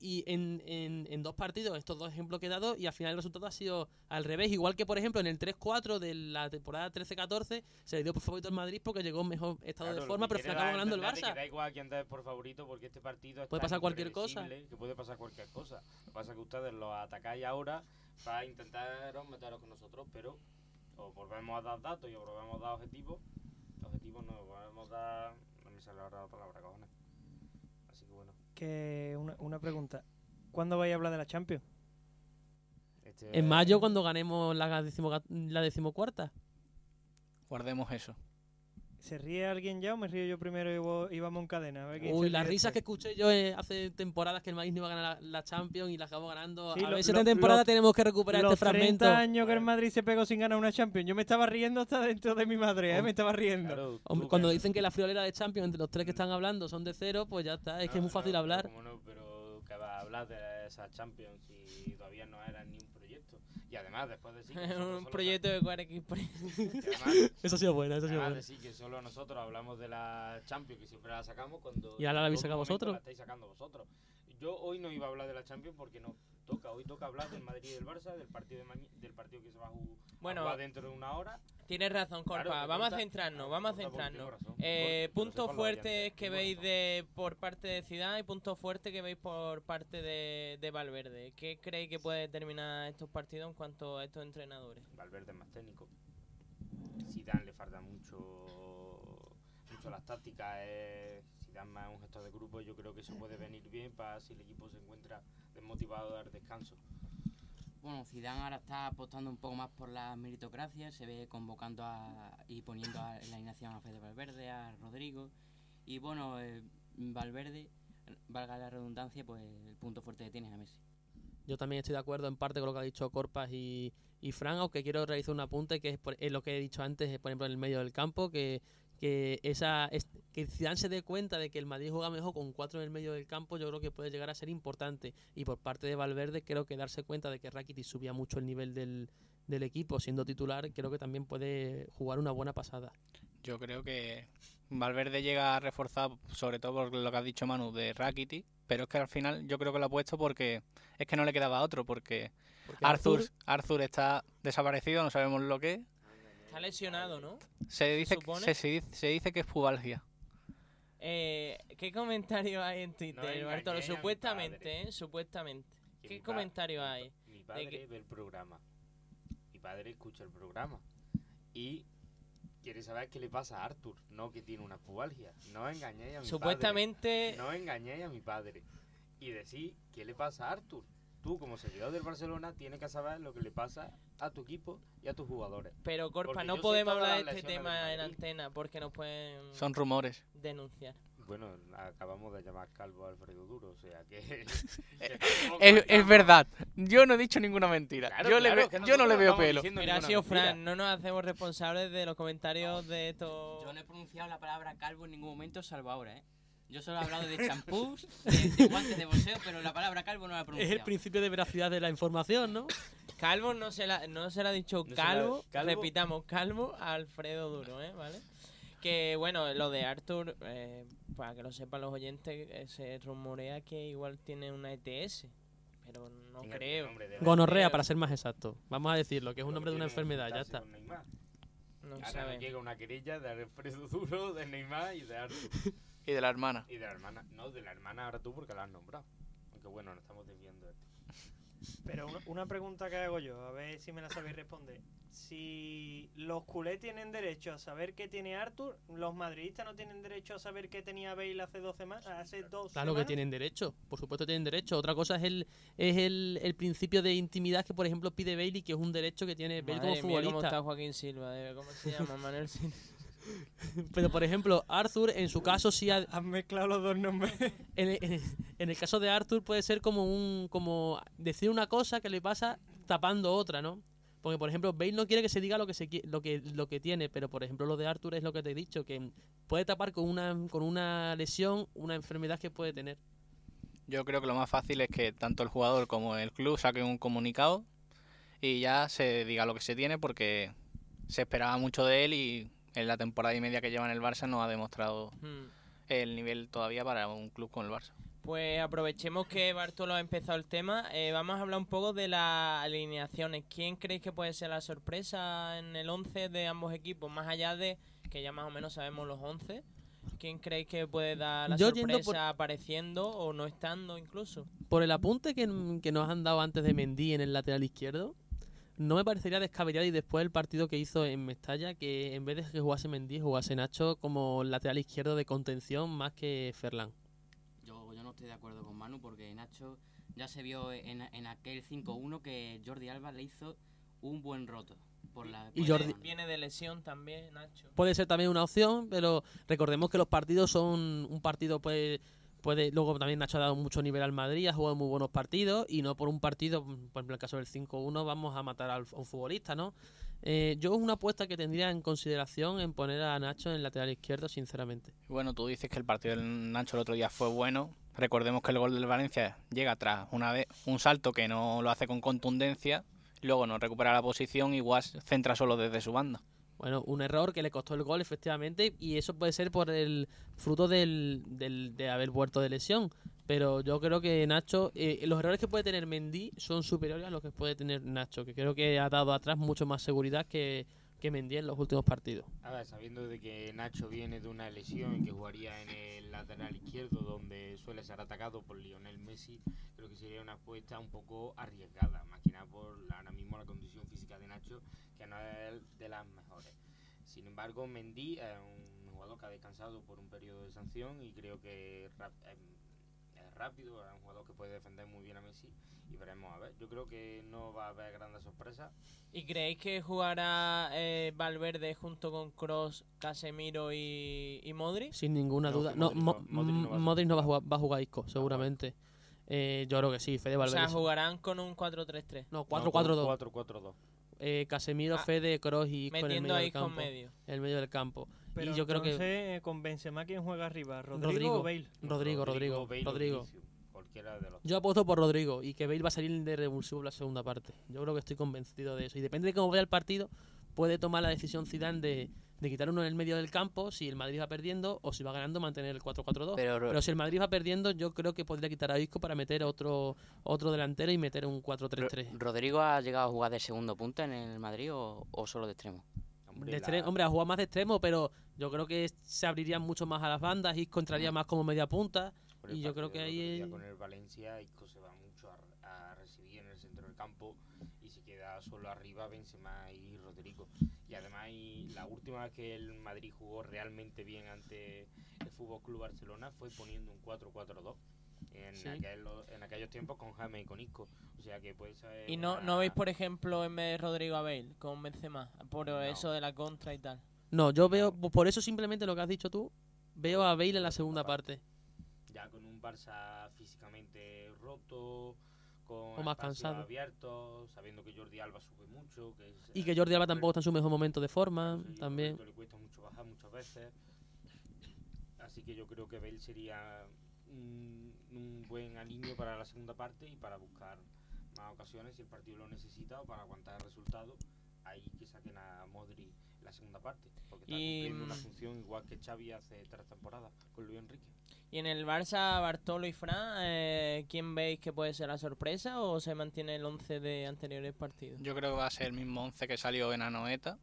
C: y en, en, en dos partidos, estos dos ejemplos que he dado, y al final el resultado ha sido al revés. Igual que, por ejemplo, en el 3-4 de la temporada 13-14, se le dio por favorito al Madrid porque llegó en mejor estado
F: Claro,
C: de forma, pero final acabó ganando el Barça.
F: Que da igual quién da por favorito porque este partido es
C: Puede pasar cualquier cosa.
F: Que puede pasar cualquier cosa. Lo que pasa es que ustedes lo atacáis ahora para intentaros meteros con nosotros, pero os volvemos a dar datos y os volvemos a dar objetivos. Objetivos no, os volvemos a dar. No me sale ahora la palabra, cojones. Así que bueno.
B: Que una, una pregunta. ¿Cuándo vais a hablar de la Champions?
F: Este,
C: En mayo, cuando ganemos la, decimo- la decimocuarta.
E: Guardemos eso.
B: ¿Se ríe alguien ya o me río yo primero y, y vamos en cadena? A ver quién
C: Uy, las risas que escuché yo eh, hace temporadas que el Madrid no iba a ganar la, la Champions y la acabamos ganando.
B: Sí,
C: a
B: lo-
C: ver esta temporada
B: lo-
C: tenemos que recuperar
B: Los
C: este fragmento.
B: 30 años que el Madrid se pegó sin ganar una Champions. Yo me estaba riendo hasta dentro de mi madre, ¿eh? Me estaba riendo.
F: Claro,
C: Hombre, cuando dicen que la friolera de Champions entre los tres que están hablando son de cero, pues ya está. Es que es muy
F: No,
C: fácil
F: no,
C: hablar.
F: Cómo no, pero que va a hablar de esa Champions y todavía no era ni. Y además, después de sí que
A: un proyecto de 4 equipos.
F: sa- y además,
C: Eso ha sido bueno, eso ha sido bueno.
F: sí que solo nosotros hablamos de la Champions, que siempre la sacamos cuando.
C: Y ahora la habéis sacado vosotros.
F: La estáis sacando vosotros. Yo hoy no iba a hablar de la Champions porque no toca. Hoy toca hablar del Madrid y del Barça, del partido, de del partido que se va a ju- a
A: Bueno,
F: jugar dentro de una hora.
A: Tienes razón, Corpa.
F: Claro,
A: vamos a centrarnos, vamos a centrarnos. Eh, puntos fuertes que veis de por parte de Zidane y puntos fuertes que veis por parte de, de Valverde. ¿Qué creéis que puede determinar estos partidos en cuanto a estos entrenadores?
F: Valverde es más técnico. Zidane le falta mucho mucho las tácticas. Es, Zidane más un gestor de grupo. Yo creo que eso puede venir bien para si el equipo se encuentra desmotivado dar descanso.
D: Bueno, Zidane ahora está apostando un poco más por la meritocracia, se ve convocando a, y poniendo a, en la alineación a Fede Valverde, a Rodrigo. Y bueno, eh, Valverde, valga la redundancia, pues el punto fuerte que tiene es a Messi.
C: Yo también estoy de acuerdo en parte con lo que ha dicho Corpas y, y Fran, aunque quiero realizar un apunte que es, por- es lo que he dicho antes, por ejemplo, en el medio del campo, que, que esa es- que Zidane se dé cuenta de que el Madrid juega mejor con cuatro en el medio del campo, yo creo que puede llegar a ser importante. Y por parte de Valverde, creo que darse cuenta de que Rakitic subía mucho el nivel del, del equipo siendo titular, creo que también puede jugar una buena pasada.
E: Yo creo que Valverde llega a reforzar, sobre todo por lo que has dicho Manu, de Rakitic, pero es que al final yo creo que lo ha puesto porque es que no le quedaba otro, porque
C: Porque
E: Arthur, Arthur está desaparecido, no sabemos lo que es.
A: Está lesionado, ¿no?
E: Se dice, se, se dice- se dice que es pubalgia.
A: Eh, ¿Qué comentario hay en Twitter, Bartolo?
F: mi
A: Supuestamente. ¿eh? Supuestamente.
F: Que
A: ¿Qué comentario hay?
F: Mi padre
A: que-
F: ve el programa. Mi padre escucha el programa. Y quiere saber qué le pasa a Arthur, no que tiene una pubalgia. No engañéis a mi
A: Supuestamente,
F: padre. No engañéis a mi padre. Y decir qué le pasa a Arthur. Tú, como seguidor del Barcelona, tienes que saber lo que le pasa a tu equipo y a tus jugadores.
A: pero Corpa,
F: porque
A: no podemos hablar de este tema en antena porque nos pueden
E: Son rumores.
A: denunciar.
F: Bueno, acabamos de llamar calvo a Alfredo Duro, o sea que...
E: Es, verdad, yo no he dicho ninguna mentira.
F: Claro,
E: yo, le
F: claro,
E: ve-
F: que
E: yo no le veo pelo.
F: diciendo
A: Mira, ha
F: ninguna
A: sido
F: mentira.
A: Fran, no nos hacemos responsables de los comentarios de estos...
D: Yo no he pronunciado la palabra calvo en ningún momento, salvo ahora, ¿eh? Yo solo he hablado de champús, de, de guantes de boxeo, pero la palabra calvo no la he
C: Es el principio de veracidad de la información, ¿no?
A: Calvo no se la, no se le ha dicho
F: No la-
A: calvo, repitamos, calvo a Alfredo Duro, ¿eh? ¿Vale? Que bueno, lo de Arthur, eh, para que lo sepan los oyentes, eh, se rumorea que igual tiene una ETS, pero no
F: Tenga
A: creo.
C: Gonorrea, para ser más exacto. Vamos a decirlo, que es un nombre de una enfermedad, ya está.
A: No
F: Ahora
A: sabe.
F: llega una querella de Alfredo Duro, de Neymar y de Arthur.
E: Y de la hermana.
F: Y de la hermana, no, de la hermana ahora tú porque la has nombrado. Aunque bueno, nos estamos desviando de esto.
B: Pero una, una pregunta que hago yo, a ver si me la sabéis responder. Si los culés tienen derecho a saber qué tiene Arthur, los madridistas no tienen derecho a saber qué tenía Bale hace dos semanas, hace dos
C: Claro que tienen derecho, por supuesto tienen derecho. Otra cosa es el es el, el principio de intimidad que, por ejemplo, pide Bailey, que es un derecho que tiene Bale como
A: Madre mía, cómo está Joaquín Silva, eh, ¿cómo se llama? Manuel Silva.
C: Pero, por ejemplo, Arthur, en su caso, sí ha-
B: Han mezclado los dos nombres.
C: en, en- en el caso de Arthur puede ser como un como decir una cosa que le pasa tapando otra, ¿no? Porque, por ejemplo, Bale no quiere que se diga lo que se lo que lo que tiene, pero por ejemplo lo de Arthur es lo que te he dicho, que puede tapar con una con una lesión una enfermedad que puede tener.
E: Yo creo que lo más fácil es que tanto el jugador como el club saquen un comunicado y ya se diga lo que se tiene porque se esperaba mucho de él y en la temporada y media que lleva en el Barça no ha demostrado
A: Hmm.
E: el nivel todavía para un club con el Barça.
A: Pues aprovechemos que Bartolo ha empezado el tema. eh, vamos a hablar un poco de las alineaciones. ¿Quién creéis que puede ser la sorpresa en el 11 de ambos equipos? Más allá de que ya más o menos sabemos los 11. ¿Quién creéis que puede dar la
C: Yo
A: sorpresa
C: por-
A: apareciendo o no estando incluso?
C: Por el apunte que, que nos han dado antes de Mendy en el lateral izquierdo, no me parecería descabellado y después el partido que hizo en Mestalla, que en vez de que jugase Mendy, jugase Nacho como lateral izquierdo de contención más que Ferland.
D: Yo, yo no estoy de acuerdo con Manu porque Nacho Ya se vio en, en aquel 5-1 que Jordi Alba le hizo un buen roto. Por la,
C: Y Jordi-.
A: Viene de lesión también, Nacho.
C: Puede ser también una opción, pero recordemos que los partidos son un partido pues luego también Nacho ha dado mucho nivel al Madrid, ha jugado muy buenos partidos y no por un partido, por ejemplo en el caso del 5-1 vamos a matar a un futbolista, ¿no? Eh, yo es una apuesta que tendría en consideración en poner a Nacho en el lateral izquierdo, sinceramente.
E: Bueno, tú dices que el partido del Nacho el otro día fue bueno. Recordemos que el gol del Valencia llega tras una vez un salto que no lo hace con contundencia, luego no recupera la posición, igual se centra solo desde su banda.
C: Bueno, un error que le costó el gol, efectivamente, y eso puede ser por el fruto del, del- de haber vuelto de lesión. Pero yo creo que Nacho, eh, los errores que puede tener Mendy son superiores a los que puede tener Nacho, que creo que ha dado atrás mucho más seguridad que, que Mendy en los últimos partidos.
F: A sabiendo de que Nacho viene de una lesión y que jugaría en el lateral izquierdo donde suele ser atacado por Lionel Messi, creo que sería una apuesta un poco arriesgada, más que nada por la- ahora mismo la condición física de Nacho, que no es de las mejores. Sin embargo, Mendy es un jugador que ha descansado por un periodo de sanción y creo que em, es rápido, es un jugador que puede defender muy bien a Messi y veremos a ver. Yo creo que no va a haber grandes sorpresas.
A: ¿Y creéis que jugará eh, Valverde junto con Cross, Casemiro y, y Modric?
C: Sin ninguna
F: No,
C: duda. No,
F: Modric
C: Mo-
F: no- Modric no va a
C: Modric no va a jugar, va a jugar Isco,
F: jugar.
C: seguramente. Eh, yo creo que sí, Fede
A: O
C: Valverde.
A: sea,
C: sí.
A: jugarán con un 4-3-3.
C: No,
F: No,
C: 4-4-2.
F: 4-4-2.
C: Eh, Casemiro,
A: Ah,
C: Fede, Kroos y Isco en el medio del campo.
A: medio.
C: En el medio del campo.
B: Pero
C: y yo creo que
B: entonces, eh, con Benzema, ¿quién juega arriba? ¿Rodrigo,
C: Rodrigo.
B: o Bale?
C: Rodrigo, Rodrigo, Rodrigo.
F: Vinicius, cualquiera de los
C: Yo apuesto por Rodrigo y que Bale va a salir de revulsivo la segunda parte. Yo creo que estoy convencido de eso. Y depende de cómo vaya el partido, puede tomar la decisión Zidane de, de quitar uno en el medio del campo si el Madrid va perdiendo o si va ganando mantener el 4-4-2.
D: Pero,
C: Pero si el Madrid va perdiendo, yo creo que podría quitar a Isco para meter otro otro delantero y meter un
D: Ro-
C: 4-3-3.
D: ¿Rodrigo ha llegado a jugar de segundo punta en el Madrid o, o solo de extremo?
F: Hombre,
C: De
F: la-
C: extre- hombre, ha jugado más de extremo, pero yo creo que se abrirían mucho más a las bandas. Isco entraría más como media punta.
F: por el
C: y yo creo que ahí es-
F: con el Valencia Isco se va mucho a, a recibir en el centro del campo y se queda solo arriba Benzema y Rodrigo y además y la última vez que el Madrid jugó realmente bien ante el Fútbol Club Barcelona fue poniendo un 4-4-2 en,
C: Sí.
F: aquel- en aquellos tiempos con Jaime y con Isco o sea que puede ser
A: ¿Y no,
F: una-
A: no veis, por ejemplo, en vez de Rodrigo a Bale con Benzema? Por
F: No.
A: eso de la contra y tal.
C: No, yo veo, por eso simplemente lo que has dicho tú, veo a Bale en la segunda parte.
F: ya con un Barça físicamente roto, con
C: O más cansado.
F: abiertos, sabiendo que Jordi Alba sube mucho, que es-
C: Y que Jordi Alba tampoco está en su mejor momento de forma,
F: sí,
C: también.
F: Le cuesta mucho bajar muchas veces. Así que yo creo que Bale sería un, un buen alineo para la segunda parte y para buscar más ocasiones si el partido lo necesita o para aguantar el resultado. Ahí que saquen a Modri en la segunda parte. Porque está
A: Y,
F: cumpliendo una
A: mm,
F: función igual que Xavi hace tres temporadas con Luis Enrique.
A: ¿Y en el Barça, Bartolo y Fran, eh, quién veis que puede ser la sorpresa o se mantiene el 11 de anteriores partidos?
E: Yo creo que va a ser el mismo 11 que salió en Anoeta.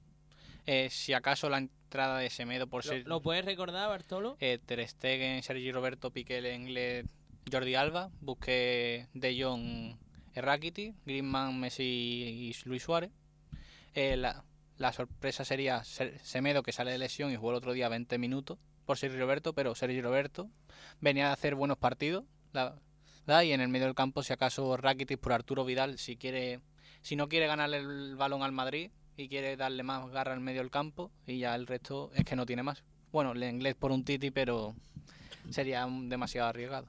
E: Eh, si acaso la entrada de Semedo por
A: ¿Lo,
E: ser
A: lo puedes recordar, Bartolo?
E: eh, Ter Stegen, Sergi Roberto, Piqué, Inglés, Jordi Alba, busque De Jong, Rakitic, Griezmann, Messi y Luis Suárez. Eh, la, la sorpresa sería Ser- Semedo que sale de lesión y jugó el otro día 20 minutos por Sergi Roberto, pero Sergi Roberto venía a hacer buenos partidos, y en el medio del campo si acaso Rakitic por Arturo Vidal si quiere si no quiere ganarle el balón al Madrid y quiere darle más garra al medio del campo y ya el resto es que no tiene más. Bueno, el inglés por un Titi, pero sería demasiado arriesgado.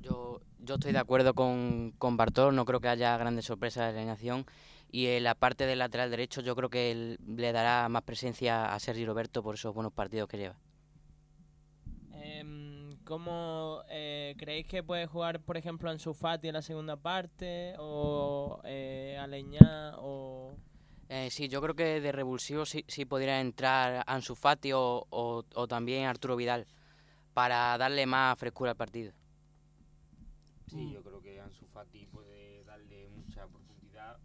D: Yo, yo estoy de acuerdo con, con Bartolo, no creo que haya grandes sorpresas de la alineación. Y en la parte del lateral derecho yo creo que él le dará más presencia a Sergi Roberto por esos buenos partidos que lleva.
A: Em, ¿Cómo eh, creéis que puede jugar, por ejemplo, Ansu Fati en la segunda parte? ¿O eh, Aleñá? ¿O
D: Eh, sí, yo creo que de revulsivo sí, sí podría entrar Ansu Fati o, o- o también Arturo Vidal para darle más frescura al partido.
F: Sí, yo creo que Ansu Fati puede darle mucha profundidad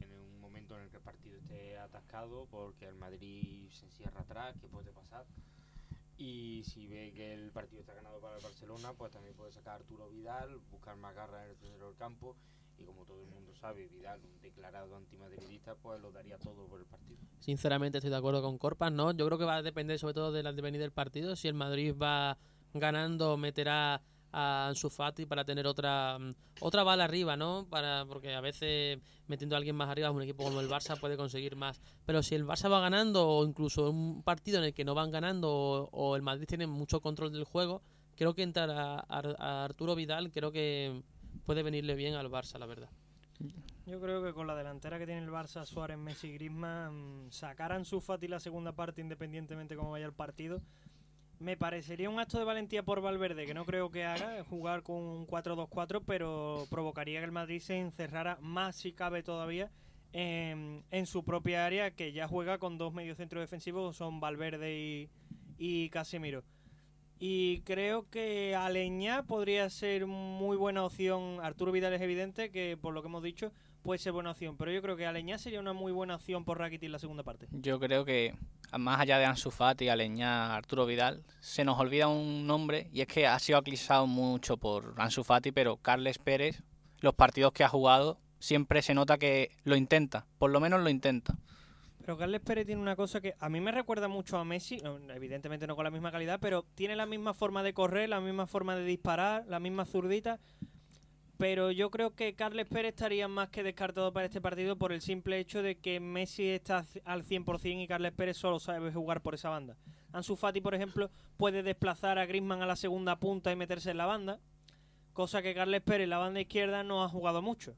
F: en un momento en el que el partido esté atascado porque el Madrid se encierra atrás, que puede pasar. Y si ve que el partido está ganado para el Barcelona, pues también puede sacar Arturo Vidal, buscar más garra en el centro del campo. Y como todo el mundo sabe, Vidal, un declarado antimadridista, pues lo daría todo por el partido.
C: Sinceramente estoy de acuerdo con Corpas, ¿no? Yo creo que va a depender sobre todo de la devenir del partido. Si el Madrid va ganando, meterá a Ansu Fati para tener otra mm, otra bala arriba, ¿no? Para porque a veces metiendo a alguien más arriba un equipo como el Barça puede conseguir más. Pero si el Barça va ganando o incluso un partido en el que no van ganando o, el Madrid tiene mucho control del juego, creo que entrar a, Arturo Vidal creo que puede venirle bien al Barça, la verdad.
B: Yo creo que con la delantera que tiene el Barça, Suárez, Messi Griezmann, sacaran su Fati la segunda parte independientemente cómo vaya el partido. Me parecería un acto de valentía por Valverde, que no creo que haga, es jugar con un 4-2-4, pero provocaría que el Madrid se encerrara más si cabe todavía en, en su propia área, que ya juega con dos mediocentros defensivos, son Valverde y, y Casemiro. Y creo que Aleñá podría ser muy buena opción. Arturo Vidal es evidente que, por lo que hemos dicho, puede ser buena opción. Pero yo creo que Aleñá sería una muy buena opción por Rakitic en la segunda parte.
E: Yo creo que más allá de Ansu Fati, Aleñá, Arturo Vidal, se nos olvida un nombre y es que ha sido aclisado mucho por Ansu Fati, pero Carles Pérez, los partidos que ha jugado, siempre se nota que lo intenta, por lo menos lo intenta.
B: Pero Carles Pérez tiene una cosa que a mí me recuerda mucho a Messi, evidentemente no con la misma calidad, pero tiene la misma forma de correr, la misma forma de disparar, la misma zurdita. Pero yo creo que Carles Pérez estaría más que descartado para este partido por el simple hecho de que Messi está al 100% y Carles Pérez solo sabe jugar por esa banda. Ansu Fati, por ejemplo, puede desplazar a Griezmann a la segunda punta y meterse en la banda, cosa que Carles Pérez en la banda izquierda no ha jugado mucho.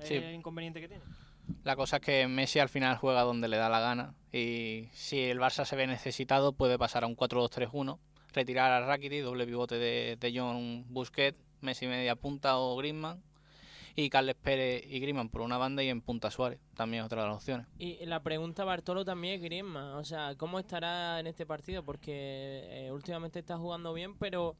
B: Es el inconveniente que tiene.
E: La cosa es que Messi al final juega donde le da la gana y si el Barça se ve necesitado puede pasar a un 4-2-3-1, retirar a Rakitic, doble pivote de, de John Busquets, Messi media punta o Griezmann y Carles Pérez y Griezmann por una banda y en punta Suárez, también otra de las opciones.
A: Y la pregunta Bartolo también es Griezmann, o sea, ¿cómo estará en este partido? Porque eh, últimamente está jugando bien, pero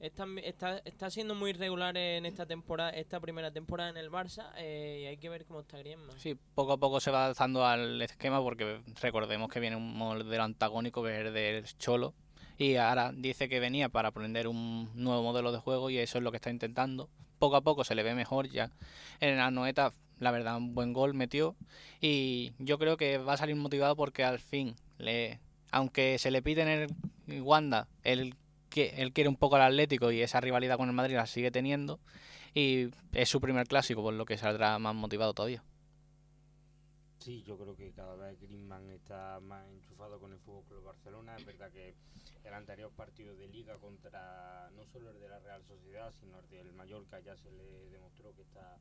A: está, está, está siendo muy irregular en esta temporada, esta primera temporada en el Barça eh, y hay que ver cómo está Griezmann.
E: Sí, poco a poco se va adaptando al esquema porque recordemos que viene un modelo antagónico que es el del Cholo y ahora dice que venía para aprender un nuevo modelo de juego y eso es lo que está intentando. Poco a poco se le ve mejor ya. En la noeta, la verdad, un buen gol metió y yo creo que va a salir motivado porque al fin, le, aunque se le pide en el Wanda, él, que- él quiere un poco al Atlético y esa rivalidad con el Madrid la sigue teniendo y es su primer clásico, por lo que saldrá más motivado todavía.
F: Sí, yo creo que cada vez Griezmann está más enchufado con el Fútbol Club Barcelona. Es verdad que el anterior partido de Liga contra no solo el de la Real Sociedad, sino el del Mallorca ya se le demostró que está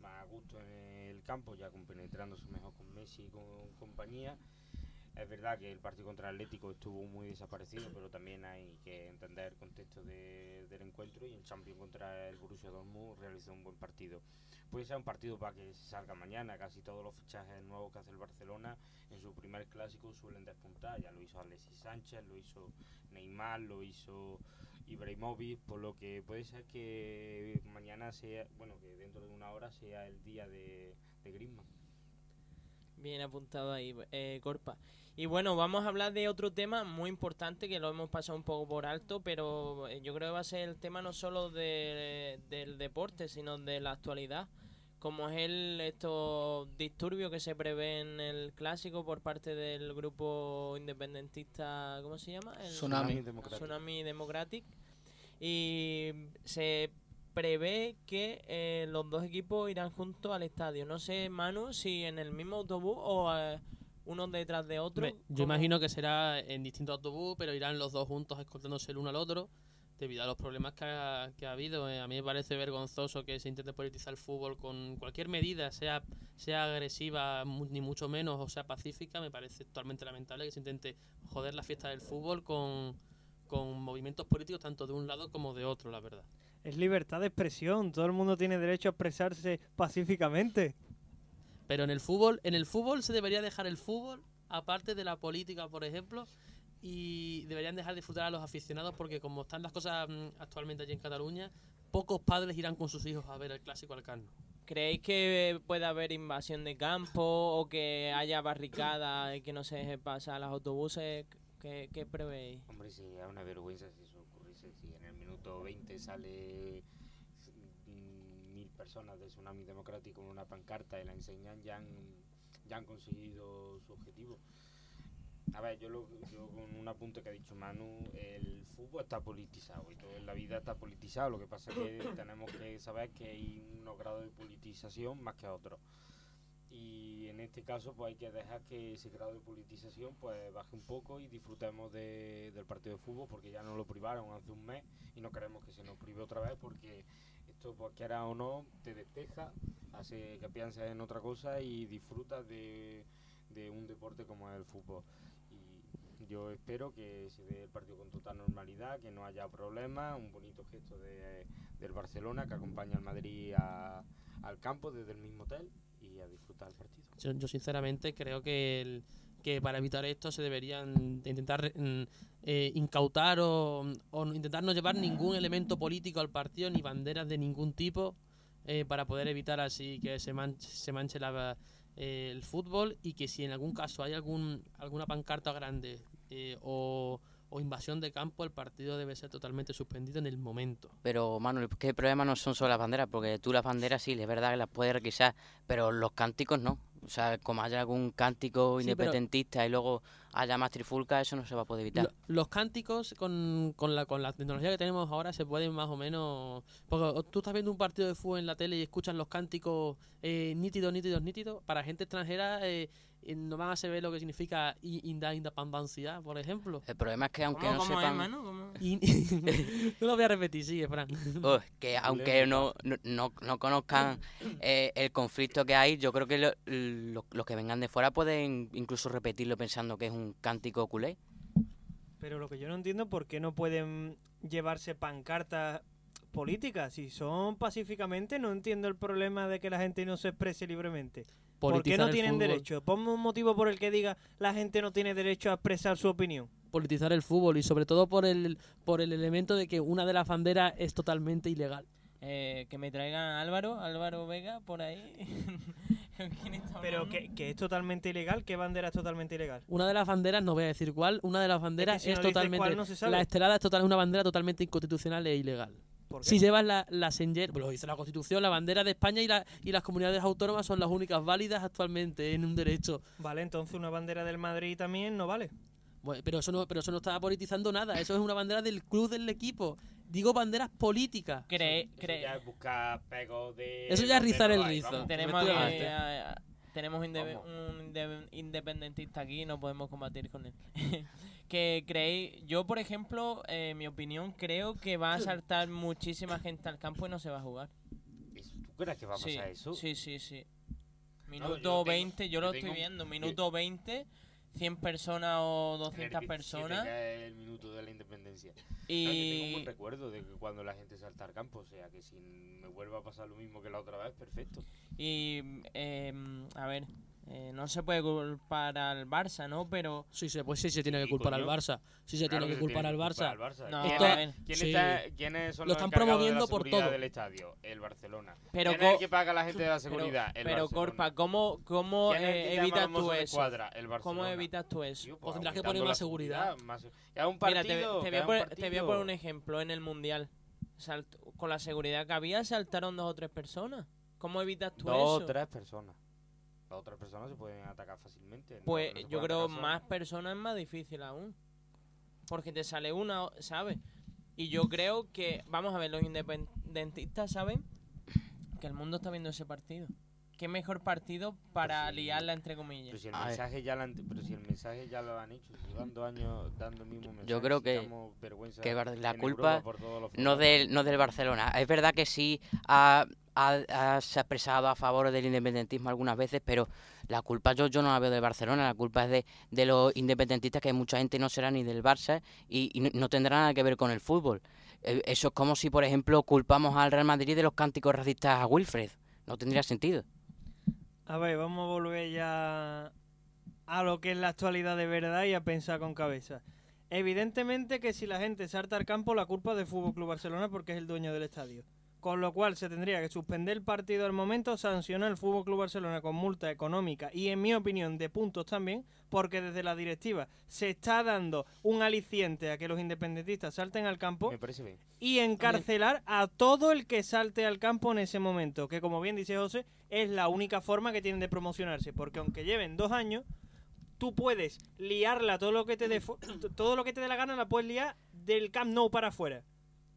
F: más a gusto en el campo, ya compenetrándose mejor con Messi y con compañía. Es verdad que el partido contra el Atlético estuvo muy desaparecido, pero también hay que entender el contexto de- del encuentro y el Champions contra el Borussia Dortmund realizó un buen partido. Puede ser un partido para que salga mañana, casi todos los fichajes nuevos que hace el Barcelona en su primer clásico suelen despuntar, ya lo hizo Alexis Sánchez, lo hizo Neymar, lo hizo Ibrahimovic, por lo que puede ser que mañana sea, bueno, que dentro de una hora sea el día de, de.
A: Bien apuntado ahí, eh, Corpa. Y bueno, vamos a hablar de otro tema muy importante que lo hemos pasado un poco por alto, pero eh, yo creo que va a ser el tema no solo de- del deporte, sino de la actualidad, como es el estos disturbios que se prevé en el clásico por parte del grupo independentista, ¿cómo se llama? El
E: Tsunami.
F: Democrático.
A: Tsunami Democratic. Y se prevé que eh, los dos equipos irán juntos al estadio. No sé, Manu, si en el mismo autobús o eh, uno detrás de otro.
C: Yo imagino que será en distintos autobús, pero irán los dos juntos escoltándose el uno al otro, debido a los problemas que ha, que ha habido. Eh, a mí me parece vergonzoso que se intente politizar el fútbol con cualquier medida, sea, sea agresiva, ni mucho menos, o sea pacífica. Me parece totalmente lamentable que se intente joder la fiesta del fútbol con, con movimientos políticos tanto de un lado como de otro, la verdad.
B: Es libertad de expresión, todo el mundo tiene derecho a expresarse pacíficamente.
C: Pero en el fútbol, en el fútbol se debería dejar el fútbol, aparte de la política, por ejemplo, y deberían dejar disfrutar a los aficionados porque como están las cosas mm, actualmente allí en Cataluña, pocos padres irán con sus hijos a ver el clásico al Carno.
A: ¿Creéis que puede haber invasión de campo o que haya barricadas y que no se deje pasar a los autobuses? ¿Qué, qué prevéis?
F: Hombre, sí, es una vergüenza si eso ocurriese. Si en el minuto 20 sale mm, mil personas de Tsunami Democrático con una pancarta y la enseñan, ya han, ya han conseguido su objetivo. A ver, yo, lo, yo con un apunte que ha dicho Manu, el fútbol está politizado y todo en la vida está politizado. Lo que pasa es que tenemos que saber que hay unos grados de politización más que otros. Y en este caso pues hay que dejar que ese grado de politización pues baje un poco y disfrutemos de- del partido de fútbol porque ya nos lo privaron hace un mes y no queremos que se nos prive otra vez porque esto pues quiera o no te despeja, hace que pienses en otra cosa y disfrutas de, de un deporte como es el fútbol. Yo espero que se dé el partido con total normalidad, que no haya problemas, un bonito gesto de, del Barcelona que acompaña al Madrid a- al campo desde el mismo hotel y a disfrutar el partido.
C: Yo, sinceramente creo que, el- que para evitar esto se deberían de intentar mm, eh, incautar o, o intentar no llevar ningún elemento político al partido ni banderas de ningún tipo eh, para poder evitar así que se manche, se manche la- eh, el fútbol y que si en algún caso hay algún alguna pancarta grande eh, o, o invasión de campo el partido debe ser totalmente suspendido en el momento.
D: Pero, Manuel, que el problema no son solo las banderas, porque tú las banderas sí, es verdad que las puedes requisar, pero los cánticos no. O sea, como haya algún cántico
C: Sí,
D: independentista y luego haya más trifulca, eso no se va a poder evitar.
C: Lo- los cánticos con, con, la, con la tecnología que tenemos ahora se pueden más o menos... Porque tú estás viendo un partido de fútbol en la tele y escuchas los cánticos eh, nítidos, nítidos, nítidos. Para gente extranjera eh, no van a saber lo que significa inda- independencia, por ejemplo.
D: El problema es que aunque
A: ¿Cómo,
D: no
A: cómo es,
D: sepan...
A: ¿Cómo?
C: Y- no lo voy a repetir, sigue, Fran.
D: Oh, que aunque no, no, no- no conozcan eh, el conflicto que hay, yo creo que lo- lo- los que vengan de fuera pueden incluso repetirlo pensando que es un cántico culé.
B: Pero lo que yo no entiendo es por qué no pueden llevarse pancartas políticas. Si son pacíficamente, no entiendo el problema de que la gente no se exprese libremente. ¿Por qué no tienen
C: fútbol-
B: derecho? Ponme un motivo por el que diga la gente no tiene derecho a expresar su opinión.
C: Politizar el fútbol y sobre todo por el, por el elemento de que una de las banderas es totalmente ilegal.
A: Eh, que me traigan a Álvaro, Álvaro Vega, por ahí. ¿Con quién está
B: Pero que, que es totalmente ilegal. ¿Qué bandera es totalmente ilegal?
C: Una de las banderas, no voy a decir cuál, una de las banderas
B: si
C: es,
B: no
C: totalmente...
B: cuál, no se sabe.
C: La estelada es total, una bandera totalmente inconstitucional e ilegal. Si llevas la, la pues lo dice la Constitución, la bandera de España y, la, y las comunidades autónomas son las únicas válidas actualmente en un derecho.
B: Vale, entonces una bandera del Madrid también no vale.
C: Bueno, pero eso no, pero eso no está politizando nada, eso es una bandera del club del equipo. Digo banderas políticas.
A: Cree,
F: Eso
A: cree-
F: ya es buscar pegos de...
C: Eso ya es rizar el rizo.
A: tenemos tenemos inde-
F: Vamos.
A: un inde- independentista aquí y no podemos combatir con él. que creéis, yo por ejemplo, eh, mi opinión, creo que va a saltar muchísima gente al campo y no se va a jugar.
F: ¿Tú crees que va a pasar
A: sí,
F: eso?
A: sí, sí, sí.
F: yo
A: Minuto
F: tengo-
A: 20, yo
F: yo
A: lo estoy viendo, minuto 20, 100 personas o 200
F: El 27,
A: personas
F: es el minuto de la independencia. Claro, yo tengo un
A: y
F: buen recuerdo de que cuando la gente salta al campo, o sea, que si me vuelva a pasar lo mismo que la otra vez, perfecto.
A: y em, a ver, eh, no se puede culpar al Barça, ¿no? Pero
C: Sí, se, pues sí se tiene
F: Sí,
C: que culpar al. Barça. Sí se
F: Claro
C: tiene que culpar al Barça.
A: No,
F: ¿Quién, quién
C: Sí.
F: está- ¿Quiénes son
C: Lo
F: los
C: están
F: encargados de la
C: promoviendo por
F: seguridad
C: todo.
F: del estadio? El Barcelona.
A: Pero
F: ¿Quién es el que paga a la gente de la
A: pero,
F: seguridad? el
A: pero. Corpa, ¿cómo, cómo
F: ¿Quién es el
A: eh,
F: que
A: evitas tú eso?
F: escuadra? El
A: ¿Cómo evitas tú eso?
F: Tío,
C: O
F: pues
C: tendrás que poner
F: la
C: más seguridad.
F: más- un
A: Mira, te,
F: partido.
A: te voy
F: que
A: a poner, te voy a
F: partido.
A: poner un ejemplo. En el Mundial, salt- con la seguridad que había, saltaron dos o tres personas. ¿Cómo evitas tú
F: Dos
A: eso?
F: o tres personas. Dos o tres personas se pueden atacar fácilmente. no-
A: Pues
F: no
A: yo creo más personas es más difícil aún. Porque te sale una, ¿sabes? Y yo creo que, vamos a ver, los independentistas saben que el mundo está viendo ese partido. ¿Qué mejor partido para
F: Pues sí.
A: liarla entre comillas?
F: Pero si el
D: A ver.
F: mensaje ya lo han, pero si el mensaje ya lo han hecho, llevan dos años dando el mismo mensaje.
D: creo
F: si
D: que- que la culpa
F: Europa por todos los
D: No del, no del Barcelona. Es verdad que sí ha, ha- se ha expresado a favor del independentismo algunas veces, pero la culpa yo, yo no la veo del Barcelona, la culpa es de, de los independentistas, que mucha gente no será ni del Barça y, y no- tendrá nada que ver con el fútbol. Eh, Eso es como si, por ejemplo, culpamos al Real Madrid de los cánticos racistas a Wilfred. No tendría sentido.
B: A ver, vamos a volver ya a lo que es la actualidad de verdad y a pensar con cabeza. Evidentemente que si la gente salta al campo, la culpa es del Fútbol Club Barcelona porque es el dueño del estadio. Con lo cual se tendría que suspender el partido al momento, sancionar al Fútbol Club Barcelona con multa económica y, en mi opinión, de puntos también, porque desde la directiva se está dando un aliciente a que los independentistas salten al campo
F: Me parece bien.
B: y encarcelar a todo el que salte al campo en ese momento, que como bien dice José, es la única forma que tienen de promocionarse, porque aunque lleven dos años, tú puedes liarla todo lo que te dé todo lo que te dé la gana la puedes liar del Camp Nou para afuera.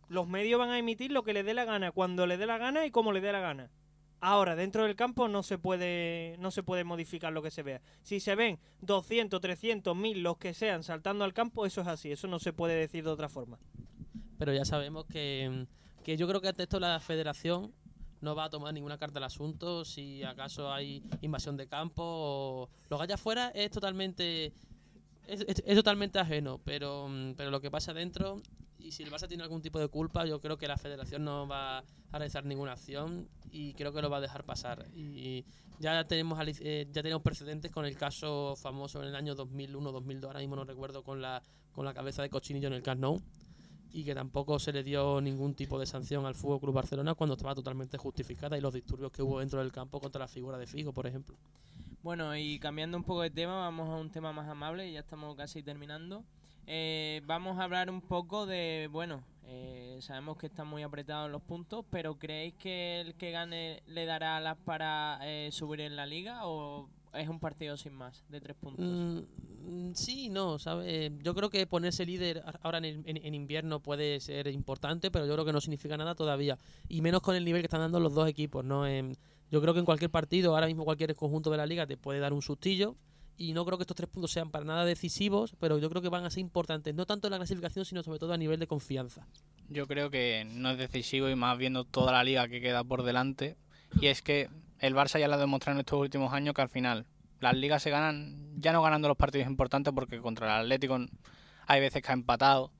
B: Los medios van a emitir lo que les dé la gana, cuando les dé la gana y como les dé la gana. Ahora, dentro del campo no se puede no se puede modificar lo que se vea. Si se ven 200, 300, 1000, los que sean saltando al campo, eso es así, eso no se puede decir de otra forma.
C: Pero ya sabemos que, que yo creo que ante esto la federación no va a tomar ninguna carta al asunto. Si acaso hay invasión de campo o lo que haya afuera es totalmente es, es- totalmente ajeno. Pero, pero lo que pasa dentro y si el Barça tiene algún tipo de culpa, yo creo que la federación no va a realizar ninguna acción y creo que lo va a dejar pasar. Y ya tenemos eh, ya tenemos precedentes con el caso famoso en el año 2001-2002, ahora mismo no recuerdo, con la, con la cabeza de Cochinillo en el Camp y que tampoco se le dio ningún tipo de sanción al Fútbol Club Barcelona cuando estaba totalmente justificada y los disturbios que hubo dentro del campo contra la figura de Figo, por ejemplo.
A: Bueno, y cambiando un poco de tema, vamos a un tema más amable, ya estamos casi terminando. Eh, vamos a hablar un poco de, bueno, eh, sabemos que están muy apretados los puntos, pero ¿creéis que el que gane le dará alas para eh, subir en la liga o es un partido sin más, de tres puntos?
C: Mm, sí, no, ¿sabes? Yo creo que ponerse líder ahora en, el- en- en invierno puede ser importante, pero yo creo que no significa nada todavía. Y menos con el nivel que están dando los dos equipos, ¿no? Em, yo creo que en cualquier partido, ahora mismo cualquier conjunto de la liga te puede dar un sustillo. Y no creo que estos tres puntos sean para nada decisivos, pero yo creo que van a ser importantes, no tanto en la clasificación, sino sobre todo a nivel de confianza.
E: Yo creo que no es decisivo y más viendo toda la liga que queda por delante. Y es que el Barça ya lo ha demostrado en estos últimos años que al final las ligas se ganan, ya no ganando los partidos importantes porque contra el Atlético hay veces que ha empatado.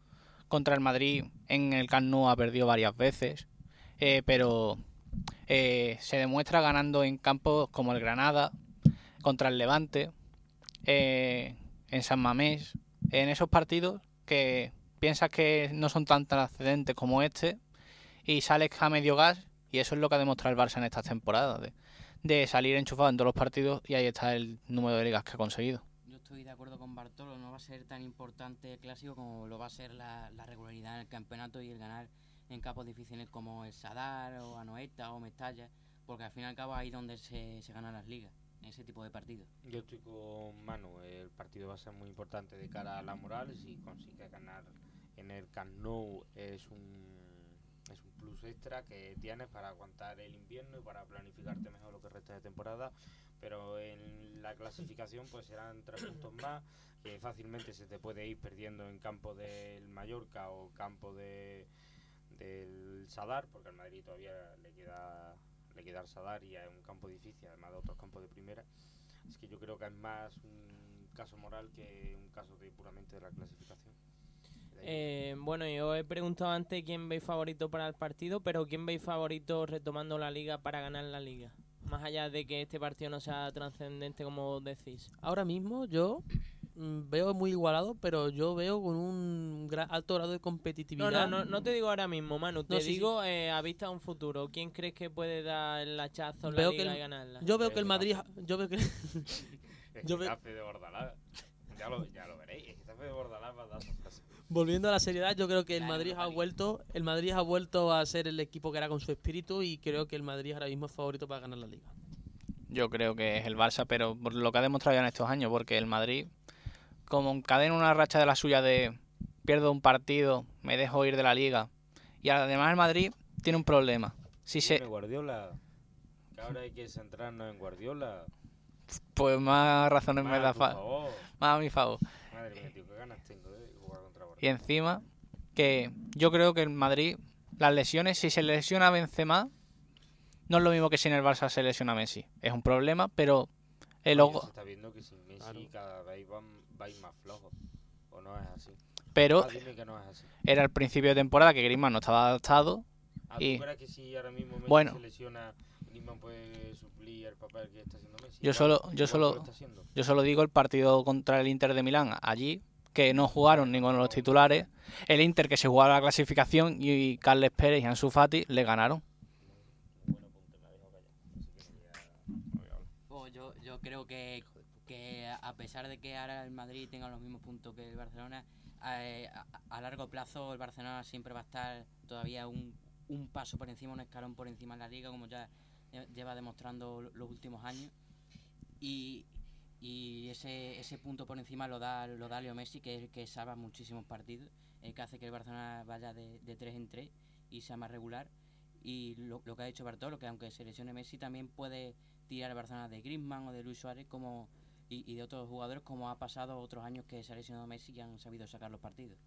E: Contra el Madrid en el Camp ha perdido varias veces. Eh, pero eh, se demuestra ganando en campos como el Granada, contra el Levante, eh, en San Mamés, en esos partidos que piensas que no son tan trascendentes como este y sales a medio gas y eso es lo que ha demostrado el Barça en estas temporadas, de, salir enchufado en todos los partidos y ahí está el número de ligas que ha conseguido.
D: Yo estoy de acuerdo con Bartolo, no va a ser tan importante el clásico como lo va a ser la, la regularidad en el campeonato y el ganar en campos difíciles como el Sadar o Anoeta o Mestalla, porque al fin y al cabo ahí donde se, se ganan las ligas, ese tipo de partidos.
F: Yo estoy con Manu, el partido va a ser muy importante de cara a la moral, si consigue ganar en el Camp Nou es un, es un plus extra que tienes para aguantar el invierno y para planificarte mejor lo que resta de temporada, pero en la clasificación pues serán tres puntos más, que fácilmente se te puede ir perdiendo en campo del Mallorca o campo de del Sadar, porque al Madrid todavía le queda le queda el Sadar y es un campo difícil, además de otros campos de primera. Es que yo creo que es más un caso moral que un caso de puramente de la clasificación.
A: Eh, bueno, yo he preguntado antes quién veis favorito para el partido, pero quién veis favorito retomando la liga para ganar la liga. Más allá de que este partido no sea trascendente como decís.
C: Ahora mismo yo veo muy igualado, pero yo veo con un alto grado de competitividad.
A: No, no, no, no te digo ahora mismo, Manu, te
C: No, sí, sí.
A: digo eh, a vista de un futuro. ¿Quién crees que puede dar el hachazo en
C: Veo
A: la
C: que
A: liga
C: el-
A: y ganarla?
C: Yo veo que el Madrid, yo veo que
F: El
C: yo ve-
F: Getafe de Bordalás. Ya lo, ya lo veréis. El de Bordalás va a dar
C: volviendo a la seriedad, yo creo que el Madrid ha
D: League.
C: vuelto, el Madrid ha vuelto a ser el equipo que era con su espíritu y creo que el Madrid ahora mismo es favorito para ganar la liga.
E: Yo creo que es el Barça, pero por lo que ha demostrado ya en estos años, porque el Madrid, como encadena una racha de la suya de pierdo un partido, me dejo ir de la liga, y además el Madrid tiene un problema. Si se,
F: Guardiola. Que ahora hay que centrarnos en Guardiola.
E: pues más razones me
F: Más,
E: da
F: por
E: fa-
F: favor.
E: más a mi favor.
F: Madre mía, tío, qué ganas tengo de jugar contra
E: Y
F: Guardiola.
E: encima, que yo creo que el Madrid, las lesiones, si se lesiona Benzema, no es lo mismo que si en el Barça se lesiona Messi. Es un problema, pero el ojo,
F: Se está viendo que sin Messi
C: Claro.
F: cada vez van, va a ir más flojo. ¿O no es así?
E: pero
F: Ah, que no es así.
E: era el principio de temporada que Griezmann no estaba adaptado.
F: Ah,
E: Y-
F: ¿Tú crees que si ahora mismo Messi
E: Bueno.
F: se lesiona, Griezmann puede suplir el papel que está haciendo Messi?
E: Yo solo- yo solo-
F: haciendo.
E: Yo solo digo el partido contra el Inter de Milán allí, que no jugaron ninguno de los titulares. El Inter que se jugaba la clasificación y Carles Pérez y Ansu Fati le ganaron.
D: Pues yo, yo creo que, que a pesar de que ahora el Madrid tenga los mismos puntos que el Barcelona, a, a largo plazo el Barcelona siempre va a estar todavía un, un paso por encima, un escalón por encima en la liga, como ya lle- lleva demostrando lo- los últimos años. Y, y ese, ese punto por encima lo da, lo da Leo Messi, que es el que salva muchísimos partidos, el que hace que el Barcelona vaya de, de 3 en 3 y sea más regular. Y lo, lo que ha dicho Bartolo, que aunque se lesione Messi, también puede tirar el Barcelona de Griezmann o de Luis Suárez como, y, y de otros jugadores, como ha pasado otros años que se ha lesionado Messi y han sabido sacar los partidos.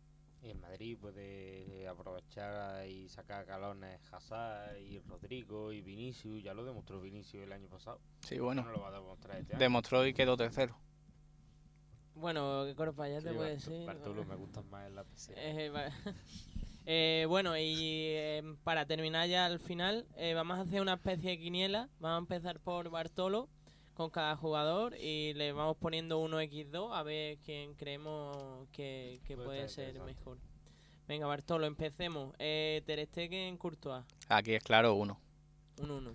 F: Y en Madrid puede aprovechar y sacar galones Hazard y Rodrigo y Vinicius. Ya lo demostró Vinicius el año pasado.
E: Sí, bueno.
F: No lo va a demostrar este año.
E: Demostró y quedó tercero.
A: Bueno, qué corpa ya
F: Sí,
A: te puedo
F: Barto-
A: decir.
F: Bartolo me gustan más en la PC.
A: Eh, Eh, bueno, y eh, para terminar ya al final, eh, vamos a hacer una especie de quiniela. Vamos a empezar por Bartolo con cada jugador y le vamos poniendo 1x2 a ver quién creemos que, que
F: Puede
A: puede ser mejor. Venga, Bartolo, empecemos. Eh, Ter Stegen, Courtois,
E: Aquí es claro uno.
A: un 1.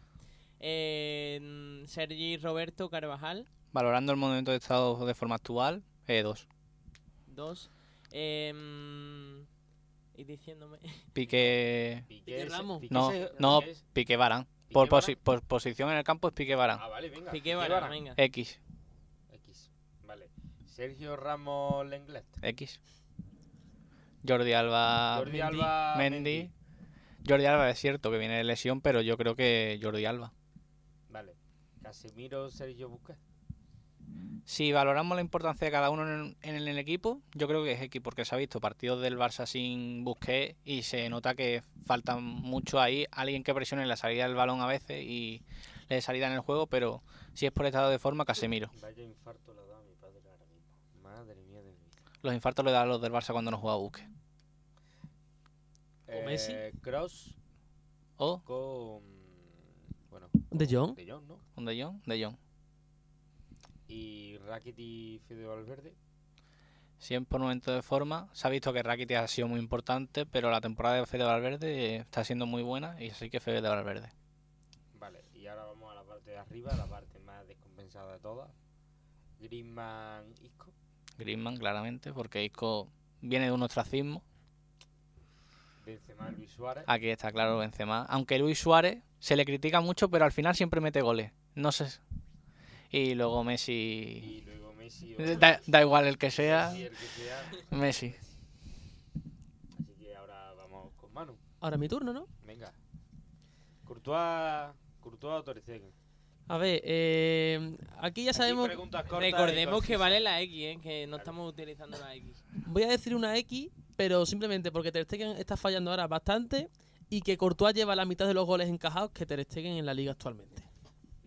A: Eh, mm, Sergi Roberto Carvajal,
E: Valorando el momento de estado de forma actual, eh, dos.
A: 2. Eh, mm, y diciéndome...
E: Pique.
F: Piqué ese-
C: Ramos.
E: No, no, Pique Barán.
F: Piqué
E: Por, posi- por posición en el campo es Pique Barán.
F: Ah, vale, venga.
A: Piqué Varane, venga.
E: X.
F: X. Vale. Sergio Ramos Lenglet.
E: X. Jordi Alba.
F: Jordi
A: Mendy.
F: Alba.
E: Mendy. Jordi Alba es cierto que viene de lesión, pero yo creo que Jordi Alba.
F: Vale. Casemiro, Sergio Busquets.
E: Si valoramos la importancia de cada uno en, en el equipo, yo creo que es X, porque se ha visto partidos del Barça sin Busquets y se nota que falta mucho ahí alguien que presione la salida del balón a veces y le dé salida en el juego, pero si es por estado de forma, Casemiro.
F: Vaya infarto le ha dado a mi padre ahora mismo. Madre mía de.
E: Los infartos le dan a los del Barça cuando no juega Busquets.
C: ¿O Messi?
F: Cross
E: O
F: Eh, con. Bueno.
C: ¿De
F: con
C: Jong?
F: De Jong, ¿no?
E: un De Jong, De Jong.
F: Y Rakitic y Fede Valverde.
E: Si es por momento de forma, se ha visto que Rakitic ha sido muy importante, pero la temporada de Fede Valverde está siendo muy buena y así que Fede Valverde.
F: Vale, y ahora vamos a la parte de arriba, la parte más descompensada de todas. Griezmann, Isco.
E: Griezmann, claramente, porque Isco viene de un ostracismo.
F: Benzema, Luis Suárez.
E: Aquí está claro Benzema. Aunque Luis Suárez se le critica mucho, pero al final siempre mete goles. No sé. Y luego Messi.
F: Y luego Messi. o-
E: Da, da igual el que sea.
F: Messi, el que sea.
E: Messi.
F: Así que ahora vamos con Manu.
C: Ahora mi turno, ¿no?
F: Venga. Courtois, Courtois o Ter Stegen.
C: A ver, eh, aquí ya sabemos...
A: Recordemos que vale la X, ¿eh? que no estamos utilizando la X.
C: Voy a decir una X, pero simplemente porque Ter Stegen está fallando ahora bastante y que Courtois lleva la mitad de los goles encajados que Ter Stegen en la liga actualmente.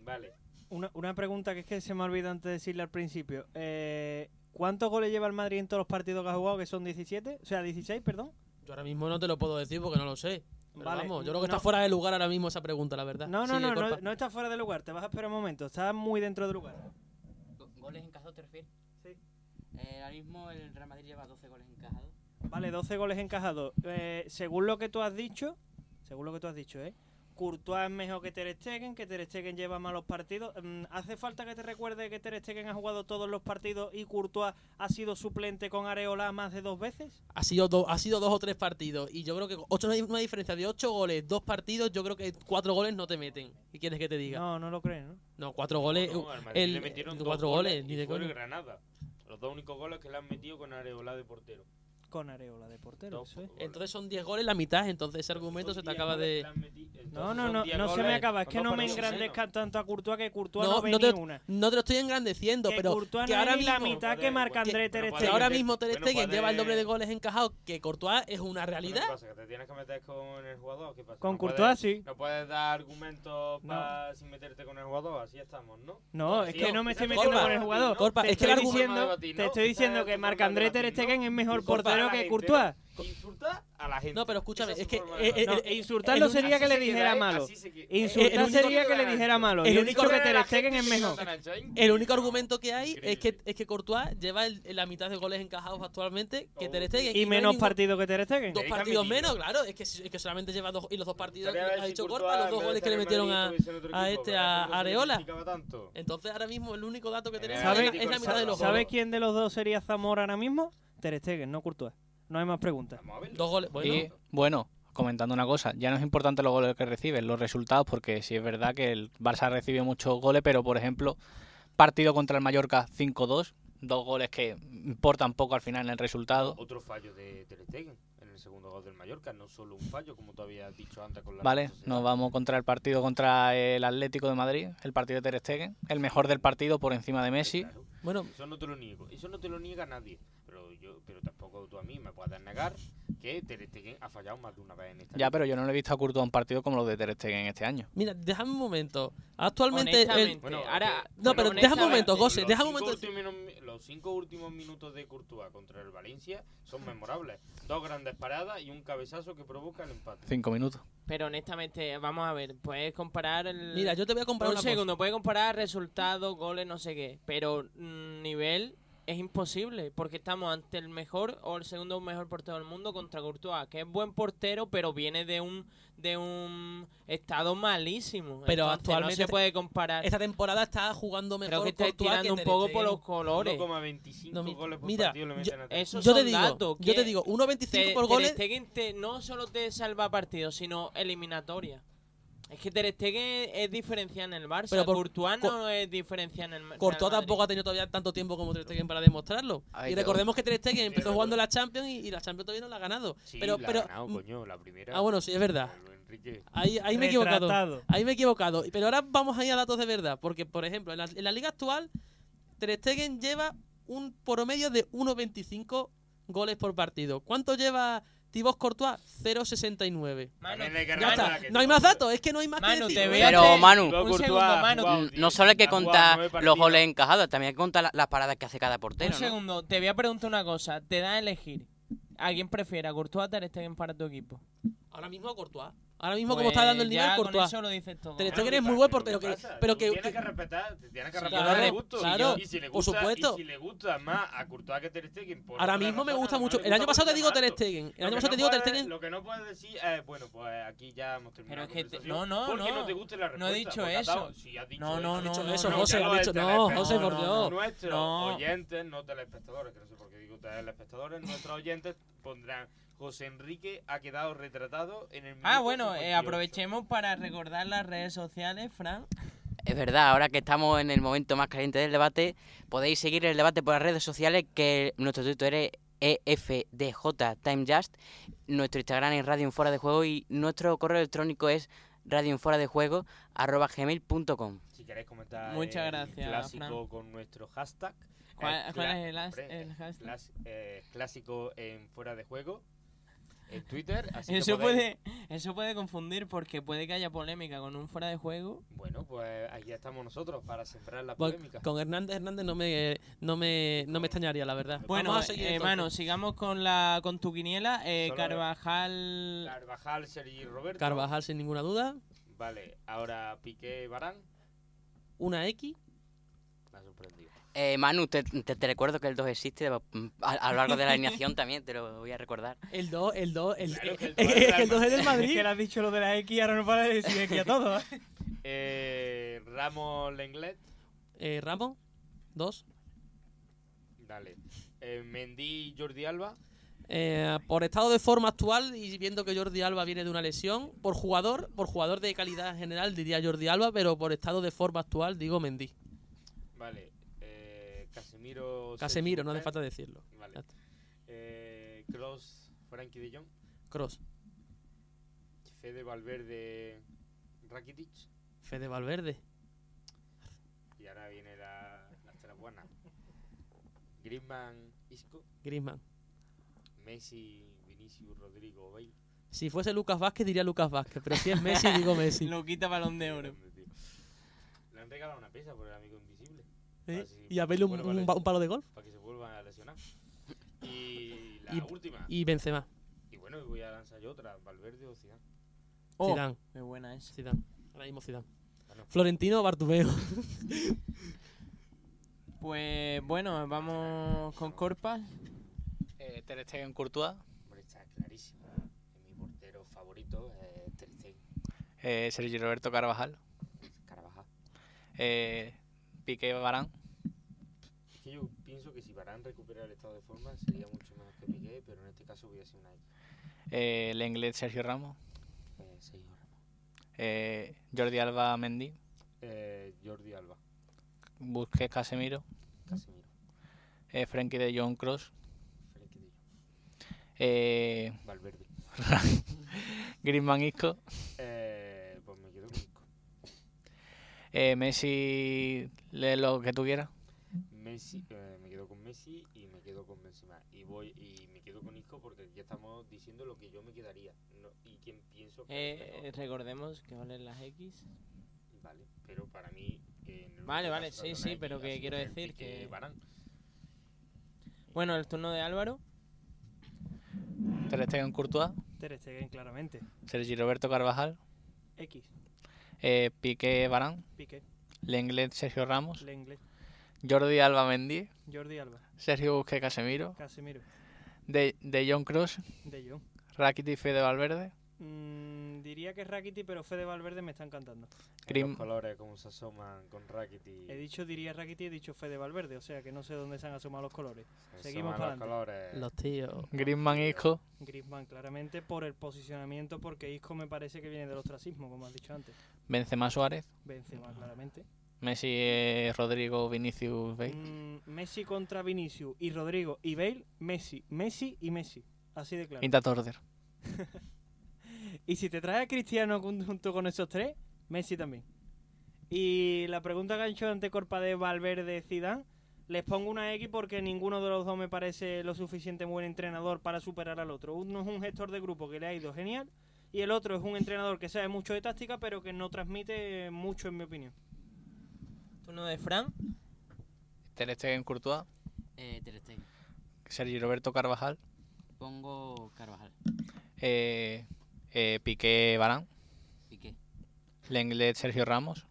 F: Vale.
B: Una, una pregunta que es que se me ha olvidado antes de decirle al principio. Eh, ¿Cuántos goles lleva el Madrid en todos los partidos que ha jugado? Que son 17, o sea, 16, perdón.
C: Yo ahora mismo no te lo puedo decir porque no lo sé. Pero
B: Vale,
C: vamos, yo creo que
B: no-
C: está fuera de lugar ahora mismo esa pregunta, la verdad.
B: No, no, no, no, no está fuera de lugar. Te vas a esperar un momento. Está muy dentro de lugar.
D: Go- ¿Goles encajados te refieres?
B: Sí.
D: Eh, ahora mismo el Real Madrid lleva 12 goles encajados.
B: Vale, 12 goles encajados. Eh, según lo que tú has dicho, según lo que tú has dicho, ¿eh? Courtois es mejor que Ter Stegen, que Ter Stegen lleva malos partidos. Mm, ¿Hace falta que te recuerde que Ter Stegen ha jugado todos los partidos y Courtois ha sido suplente con Areola más de dos veces?
C: Ha sido, do- ha sido dos o tres partidos y yo creo que ocho, una diferencia de ocho goles, dos partidos, yo creo que cuatro goles no te meten. ¿Qué quieres que te diga? No,
B: No, no lo crees, ¿no?
C: cuatro goles,
F: No,
C: el-
F: le metieron dos
C: cuatro goles, ni
F: y
C: de
F: fue el
C: coña.
F: Granada. Los dos únicos goles que le han metido con Areola de portero.
B: Con Areola de portero, eso es.
C: Entonces son 10 goles la mitad, entonces ese argumento se te
F: 10
C: acaba de...
B: No, no, no,
F: 10
B: no se me acaba. Es que no me engrandezca tanto a Courtois que Courtois
C: No,
B: no, ve
C: no te-
B: ni una.
C: No te lo estoy engrandeciendo,
B: que
C: pero
B: Courtois
C: que
B: no
C: ahora
B: ni la
C: mismo-
B: mitad que marca André Ter Stegen.
C: ahora mismo Ter Stegen lleva el doble de goles encajados que Courtois es una
F: Bueno,
C: realidad.
F: ¿Qué pasa? ¿Que te tienes que meter con el jugador? ¿Qué pasa?
B: Con
F: No
B: Courtois
F: puedes-
B: sí.
F: No puedes dar argumentos sin meterte con el jugador, así estamos, ¿no?
B: No, es que no me estoy metiendo con el jugador.
C: Corpa,
B: te
C: es que el
B: estoy diciendo, que
F: tu
B: Marc
F: forma de
B: André Ter. Stegen es mejor portero que Courtois.
F: ¿no? Insultar a la gente.
C: No, pero escúchame, es que, eh.
B: No,
C: eh,
B: insultarlo sería que le dijera
F: ¿eh?
B: malo. Insultar
C: el único
B: sería
F: que
B: que le dijera malo.
C: El único
B: que
C: que
B: Ter Stegen es
F: que
B: mejor.
F: ¿eh?
C: El único argumento que hay es que, es que Courtois lleva el- la mitad de goles encajados actualmente que
F: Oh,
C: Ter Stegen.
B: Y menos partidos que Ter Stegen.
C: Dos
F: que
C: partidos menos, claro. Es que, es que solamente lleva dos. Y los dos partidos
F: ver
C: ha dicho
F: Courtois,
C: los dos goles que le metieron a, este, a Areola. Entonces ahora mismo el único dato que
F: En
C: tenemos es la, mitad de los
F: Salvador.
B: ¿Sabe
C: goles.
B: quién de los dos sería Zamora ahora mismo? Ter Stegen, no Courtois. No hay más preguntas.
F: Vamos a verlo.
C: Dos goles. Bueno,
E: Y bueno, comentando una cosa, ya no es importante los goles que reciben, los resultados, porque sí es verdad que el Barça recibe muchos goles, pero por ejemplo,
G: partido contra el Mallorca 5-2, dos goles que importan poco al final en el resultado.
F: Otro fallo de Ter Stegen en el segundo gol del Mallorca, no solo un fallo, como tú habías dicho antes con la
G: Vale, nos vamos contra el partido contra el Atlético de Madrid, el partido de Ter Stegen, el mejor del partido por encima de Messi.
F: Claro,
C: Bueno,
F: Eso no te lo niego, eso no te lo niega nadie, pero yo, pero tampoco tú a mí me puedes negar que Ter Stegen ha fallado más de una vez en esta
G: Ya,
F: liga.
G: pero yo no le he visto a Courtois un partido como los de Ter Stegen este año.
C: mira, déjame un momento. Actualmente el,
A: Honestamente,
F: Bueno,
A: ahora,
F: que-
C: No, pero déjame un momento, José,
F: los
C: déjame un
F: cinco
C: momento
F: últimos los cinco últimos minutos de Courtois contra el Valencia son memorables. Dos grandes paradas y un cabezazo que provoca el empate.
G: Cinco minutos.
A: pero honestamente, vamos a ver, puedes comparar el...
C: Mira, yo te voy a comparar
A: un
C: una cosa.
A: segundo, puedes comparar resultados, goles, no sé qué, pero mm, nivel es imposible, porque estamos ante el mejor o el segundo mejor portero del mundo contra Courtois, que es buen portero, pero viene de un de un estado malísimo.
C: Pero
A: Entonces,
C: actualmente
A: no se puede comparar.
C: Esta temporada está jugando mejor
A: Creo que estáis
C: Courtois
A: tirando
C: que
A: un poco por los colores.
F: 1,25
C: No,
F: goles por
C: mira,
F: partido le
C: yo-
F: meten a Ter
A: Eso
C: Yo te
A: son
C: digo,
A: datos
C: yo te digo, 1.25
A: Ter-
C: por goles.
A: Te- no solo te salva partidos, sino eliminatoria. Es que Ter Stegen es diferencial en el Barça.
C: Pero por-
A: Courtois
C: Co-
A: no es diferencial en el Real
C: Courtois tampoco ha tenido todavía tanto tiempo como Ter Stegen para demostrarlo.
D: Ay,
C: y recordemos que Ter Stegen empezó jugando la Champions y, y la Champions todavía no la ha ganado.
F: Sí,
C: pero,
F: la
C: pero
F: ha ganado, coño, la primera.
C: Ah, bueno, sí, es verdad. Ahí, ahí me he equivocado. Ahí me he equivocado. Pero ahora vamos a ir a datos de verdad. Porque, por ejemplo, en la, en la liga actual, Ter Stegen lleva un promedio de 1.25 goles por partido. ¿Cuánto lleva Thibaut Courtois? 0.69.
A: Manu,
F: También hay que
C: Ya
F: recordar
C: está.
F: que
C: No hay más datos. Es que no hay más
A: Manu,
C: que
A: te
C: decir.
A: voy a
D: Pero,
A: hacer-
D: Manu,
A: un segundo, Manu.
D: No solo hay que contar
F: nueve
D: los goles encajados, también hay que contar la- las paradas que hace cada portero,
A: Un
D: ¿no?
A: segundo, te voy a preguntar una cosa. Te da a elegir. ¿A quién prefiere? ¿A Courtois o Ter Stegen para tu equipo?
C: Ahora mismo a Courtois. Ahora mismo, como
A: Pues
C: está dando el nivel, Courtois.
A: eso lo dices todo.
C: Ter Stegen
F: ¿qué
C: es muy
F: pasa?
C: buen
F: ¿Qué
C: portero. Que, pero que,
F: Tienes que respetar, te tienes que respetar
A: claro,
F: el gusto.
C: claro,
F: y si le
C: por
F: gusta,
C: supuesto.
F: Y si le gusta más a Courtois que Ter Stegen. por
C: ahora mismo me
F: razón,
C: gusta
F: no
C: mucho. El año
F: gusta
C: pasado te digo Ter. Stegen. El
F: Lo
C: año
F: que
C: pasado te
F: no
C: digo Ter
F: puedes-
C: Stegen.
F: Lo que no puedes decir es, bueno, pues aquí ya hemos terminado
A: Pero es que no, no, no.
F: no te guste la
A: No he
F: respuesta,
A: dicho
F: porque
A: eso.
F: atado, si has dicho
A: No, no, no,
C: eso,
A: no,
C: José, ha dicho- no, José, por
A: no,
C: Dios.
F: Nuestros
A: No.
F: oyentes, no telespectadores, que no sé por qué digo telespectadores, nuestros oyentes pondrán José Enrique ha quedado retratado en el
A: Ah, bueno, eh,
F: 58.
A: aprovechemos para recordar las redes sociales, Fran.
D: Es verdad, ahora que estamos en el momento más caliente del debate, podéis seguir el debate por las redes sociales, que nuestro Twitter es EFDJ TimeJust, nuestro Instagram es Radio en Fuera de Juego y nuestro correo electrónico es radioenfueradejuego arroba gmail.com.
F: Si queréis comentar
A: Muchas
F: el
A: gracias,
F: clásico
A: Fran.
F: con nuestro hashtag.
A: ¿Cuál, es el, hashtag?
F: clas- eh, clásico en fuera de juego en Twitter. Así que
A: Eso
F: podéis-
A: puede, eso puede confundir porque puede que haya polémica con un fuera de juego.
F: Bueno, pues aquí estamos nosotros para sembrar la
C: Pues,
F: polémica.
C: con Hernández Hernández no me, no me, no me extrañaría, la verdad.
A: Bueno, eh,
C: entonces.
A: mano, sigamos con la con tu quiniela. Eh, Carvajal.
F: Carvajal, Sergi Roberto.
C: Carvajal sin ninguna duda.
F: Vale, ahora Piqué Barán.
C: Una X.
F: Me ha sorprendido.
D: Eh, Manu, te, te- te recuerdo que el 2 existe a, a lo largo de la alineación también, te lo voy a recordar.
C: El 2, el 2, el,
F: Claro, el dos es del
C: que el 2 es del Madrid.
B: que le has dicho lo de la X y ahora no para de decir X a todo. ¿eh?
F: Eh, Ramos Lenglet.
C: Eh, Ramos, 2.
F: Dale. Eh, Mendy Jordi Alba.
C: Eh, por estado de forma actual y viendo que Jordi Alba viene de una lesión, por jugador, por jugador de calidad general diría Jordi Alba, pero por estado de forma actual digo Mendy.
F: Vale. Eh, Casemiro.
C: Casemiro, no hace falta decirlo.
F: Vale. Eh, Cross, Frankie de Jong.
C: Cross,
F: Fede Valverde, Rakitic.
C: Fede Valverde,
F: Y ahora viene la, la tercera buena. Griezmann, Isco.
C: Griezmann.
F: Messi, Vinicius, Rodrigo, Bale.
C: Si fuese Lucas Vázquez diría Lucas Vázquez, pero si es Messi digo Messi.
A: Lo quita balón de oro.
F: Le han regalado una pesa por el amigo invisible. Así,
C: Y a Bale un, un un palo de golf.
F: Para que se vuelvan a lesionar. Y la
C: Y-
F: última.
C: Y Benzema,
F: Y bueno, voy a lanzar yo otra. Valverde o Zidane.
A: Oh,
C: Zidane,
A: qué buena es.
C: Zidane. Ahora mismo Zidane.
F: Bueno.
C: Florentino o Bartumeo.
A: Pues bueno, vamos con Corpas.
G: Eh, Ter Stegen Courtois,
F: Hombre, está clarísimo. Mi portero favorito es Ter Stegen.
G: eh, Sergi Roberto Carvajal,
F: Carvajal.
G: eh, Piqué Barán,
F: Es que yo pienso que si Varane recupera el estado de forma sería mucho mejor que Piqué, pero en este caso voy a decir una X.
G: eh, Lenglet Sergio Ramos,
F: Eh, Sergio Ramos.
G: eh, Jordi Alba Mendy,
F: Eh, Jordi Alba.
E: Busquets, Casemiro.
F: Casemiro.
E: Frenkie de Jong, Cross.
F: Frenkie de Jong.
E: Eh,
F: Valverde.
E: Griezmann, Isco.
F: Eh, pues me quedo con Isco.
E: Eh, Messi, lee lo que tú quieras.
F: Messi, eh, me quedo con Messi y me quedo con Benzema. Y voy y me quedo con Isco porque ya estamos diciendo lo que yo me quedaría. no- y quién pienso que
A: Eh,
F: mejor.
A: recordemos que valen las X.
F: Vale, pero para mí... el
A: Vale, vale, sí, sí,
F: X
A: pero que quiero decir que-. Bueno, el turno de Álvaro.
E: Ter Stegen, Courtois.
B: Ter Stegen, claramente.
E: Sergi Roberto Carvajal.
B: X,
E: Eh, Piqué, Barán.
B: Piqué,
E: Lenglet, Sergio Ramos.
B: Lenglet,
E: Jordi Alba, Mendy.
B: Jordi Alba,
E: Sergio Busquets, Casemiro.
B: Casemiro,
E: De, de John Cross.
B: De Jong.
E: Rakitic, Fede Valverde.
B: Mm, diría que es Rakiti, pero Fede Valverde me está encantando.
F: En
E: Grim-
F: Los colores como se asoman con Rakitic.
B: He dicho diría Rakiti he dicho Fede Valverde, o sea que no sé dónde se han asomado los colores.
F: se
B: seguimos
F: asoman los colores.
C: Los tíos.
E: Griezmann, Isco.
B: Griezmann, claramente por el posicionamiento, porque Isco me parece que viene del ostracismo, como has dicho antes.
E: Benzema, Suárez.
B: Benzema, claramente.
E: Messi, eh, Rodrigo, Vinicius, Bale.
B: Mm, Messi contra Vinicius y Rodrigo y Bale, Messi, Messi y Messi. Así de claro.
E: In that order.
B: Y si te traes a Cristiano jun- junto con esos tres, Messi también. Y la pregunta que han hecho ante Corpa de Valverde Zidane, les pongo una X porque ninguno de los dos me parece lo suficiente buen entrenador para superar al otro. Uno es un gestor de grupo que le ha ido genial y el otro es un entrenador que sabe mucho de táctica pero que no transmite mucho en mi opinión.
A: Turno de Fran.
E: Ter Stegen, Courtois.
D: Eh, Ter Stegen.
E: Sergi Roberto Carvajal.
D: Pongo Carvajal.
E: Eh, eh, Piqué, Barán.
D: Piqué.
E: Lenglet, Sergio Ramos.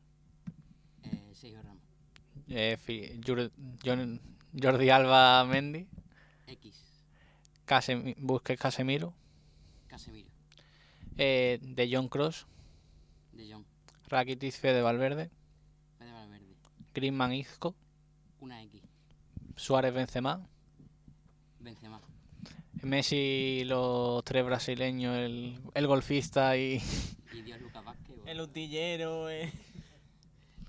D: Eh, Sergio Ramos.
E: Eh, Jordi Alba, Mendy.
D: X.
E: Casemi- Busquets, Casemiro.
D: Casemiro.
E: Eh, de John Cross.
D: De Jong.
E: Rakitic, Fede Valverde.
D: Fede Valverde.
E: Griezmann, Isco.
D: Una X.
E: Suárez, Benzema.
D: Benzema.
E: Messi, los tres brasileños, el, el golfista y
D: Y Dios Lucas Vázquez. bueno,
A: El utillero. eh.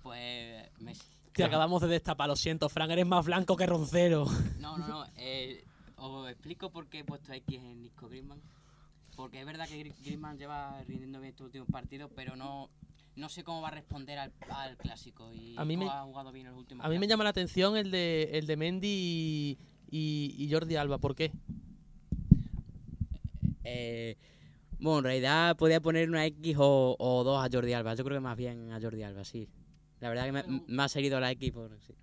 D: Pues Messi.
C: Te acabamos de destapar, lo siento, Fran, eres más blanco que roncero.
D: No, no, no. eh, os explico por qué he puesto X en Nico Griezmann. Porque es verdad que Gri- Griezmann lleva rindiendo bien estos últimos partidos, pero no, no sé cómo va a responder al, al clásico. Y
C: A mí me-
D: ha jugado bien en los últimos
C: A mí me llama la atención el de, el de Mendy y, y- y Jordi Alba. ¿Por qué?
D: Eh, bueno, en realidad podía poner una X o, o dos a Jordi Alba. Yo creo que más bien a Jordi Alba, sí. La verdad que me, me ha seguido la X por... Sí,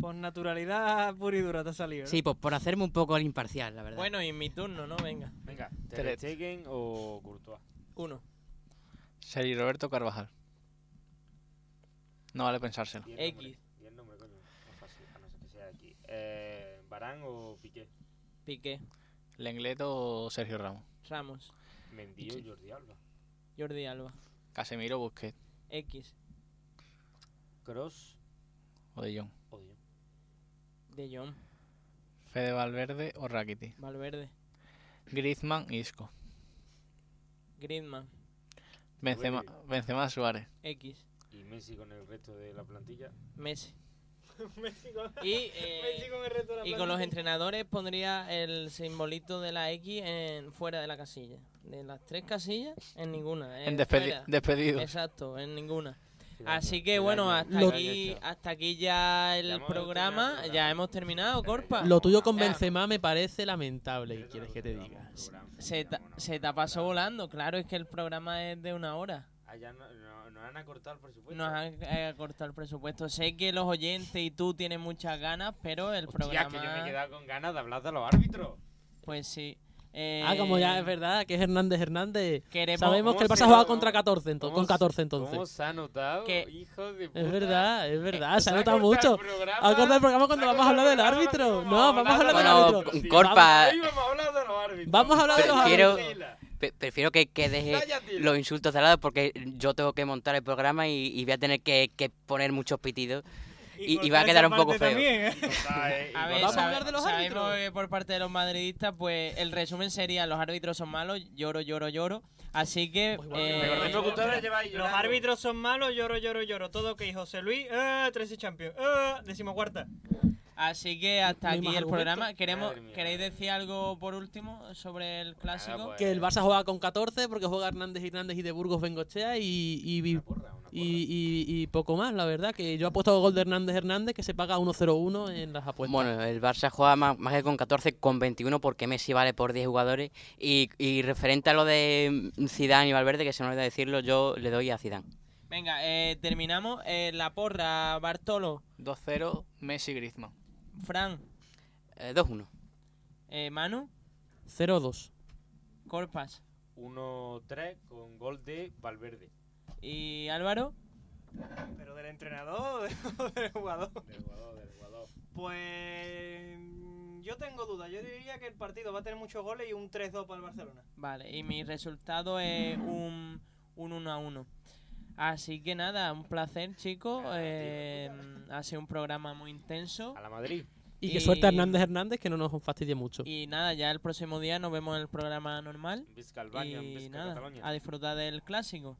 B: Por naturalidad pura y dura te ha salido. ¿no?
D: Sí, pues por hacerme un poco el imparcial, la verdad.
A: Bueno, y mi turno, ¿no? Venga.
F: Venga,
E: Ter
F: Stegen o Courtois.
A: Uno.
E: Sergi Roberto Carvajal. No vale pensárselo.
F: El
A: X.
F: di el nombre, coño. No es fácil, a no ser que sea aquí. Eh, ¿Barán o Piqué?
A: Piqué.
E: Lenglet o Sergio Ramos.
A: Ramos.
F: Mendy o Jordi Alba.
A: Jordi Alba.
E: Casemiro, Busquets
A: X.
F: Cross
E: o De Jong.
A: De Jong.
E: Fede Valverde o Rakitic.
A: Valverde.
E: Griezmann, Isco.
A: Griezmann.
E: Benzema, Benzema Suárez.
A: X.
F: Y Messi con el resto de la plantilla.
A: Messi.
B: Messi con,
A: Y, eh,
B: Messi con el resto de la
A: y con los entrenadores pondría el simbolito de la X en, fuera de la casilla. De las tres casillas, en ninguna.
E: En
A: eh,
E: despedi-
A: fuera.
E: despedido.
A: Exacto, en ninguna. Así que bueno, hasta aquí, hasta aquí ya el programa. Ya hemos terminado, Corpa.
C: Lo tuyo con. Benzema me parece lamentable, ¿qué quieres que te diga?
A: Se, ta- se te pasó volando. Claro, es que el programa es de una hora.
F: Ah, ya no, no, nos han acortado el presupuesto.
A: Nos han eh, cortado el presupuesto. Sé que los oyentes y tú tienen muchas ganas, pero el
F: Hostia,
A: programa...
F: que yo me he quedado con ganas de hablar de los árbitros.
A: Pues sí. Eh,
C: Ah, como ya es verdad, que es Hernández Hernández.
A: Queremos...
C: Sabemos que el
F: ¿cómo
C: Barça
F: llama?
C: contra 14 ento-
F: ¿Cómo
C: con
F: se-
C: 14
F: ¿Cómo
C: entonces.
F: se ha notado,
A: Que-
F: hijo de puta?
C: Es verdad, es verdad, se ha
F: ha
C: notado mucho.
F: programa,
C: Ha cortado el programa cuando vamos a hablar del árbitro. No, vamos a hablar del
D: Bueno,
C: árbitro. Vamos-
D: Corpa,
F: vamos a hablar de los árbitros.
D: Prefiero- que, que deje
F: Cállate.
D: los insultos de lado porque yo tengo que montar el programa y, y voy a tener que, que poner muchos pitidos. Y, y va a quedar un poco feo.
A: A ver,
C: Vamos a hablar de los
A: sabemos
C: árbitros.
A: que por parte de los madridistas, pues el resumen sería los árbitros son malos, lloro, lloro, lloro. Así que
C: Pues igual,
A: eh,
F: que
B: Los
F: llorando.
B: árbitros son malos, lloro, lloro, lloro. Todo ok, José Luis, eh, 13 Champions, eh, decimocuarta.
A: Así que hasta aquí el programa. Queremos
F: Madre mía.
A: ¿Queréis decir algo por último sobre el clásico?
F: pues.
C: Que el Barça juega con 14 porque juega Hernández Hernández y de Burgos Bengochea y, y, y, y- y- y poco más, la verdad. Que yo he puesto gol de Hernández Hernández que se paga 1-0-1 en las apuestas.
D: Bueno, el Barça juega más, más que con 14, con 21 porque Messi vale por 10 jugadores. Y, y referente a lo de Zidane y Valverde, que se me olvidó decirlo, yo le doy a Zidane.
A: Venga, eh, terminamos. Eh, la porra, Bartolo,
G: 2-0, Messi Griezmann.
A: Fran,
D: Eh, 2-1.
A: eh, Manu,
C: 0-2.
A: Corpas
F: 1-3 con gol de Valverde.
A: y Álvaro.
B: Pero del entrenador o del jugador.
F: Del jugador, del jugador.
B: Pues. Yo tengo dudas. Yo diría que el partido va a tener muchos goles y un 3-2 para el Barcelona.
A: Vale, y mi resultado es un, un 1 a 1. Así que nada, un placer, chicos. Eh, ha sido un programa muy intenso.
F: A la Madrid.
C: Y que
A: Y-
C: suerte a Hernández Hernández que no nos fastidie mucho.
A: Y nada, ya el próximo día nos vemos en el programa normal.
F: Visca Albania,
A: Y
F: Visca
A: nada,
F: Cataluña.
A: a disfrutar del clásico.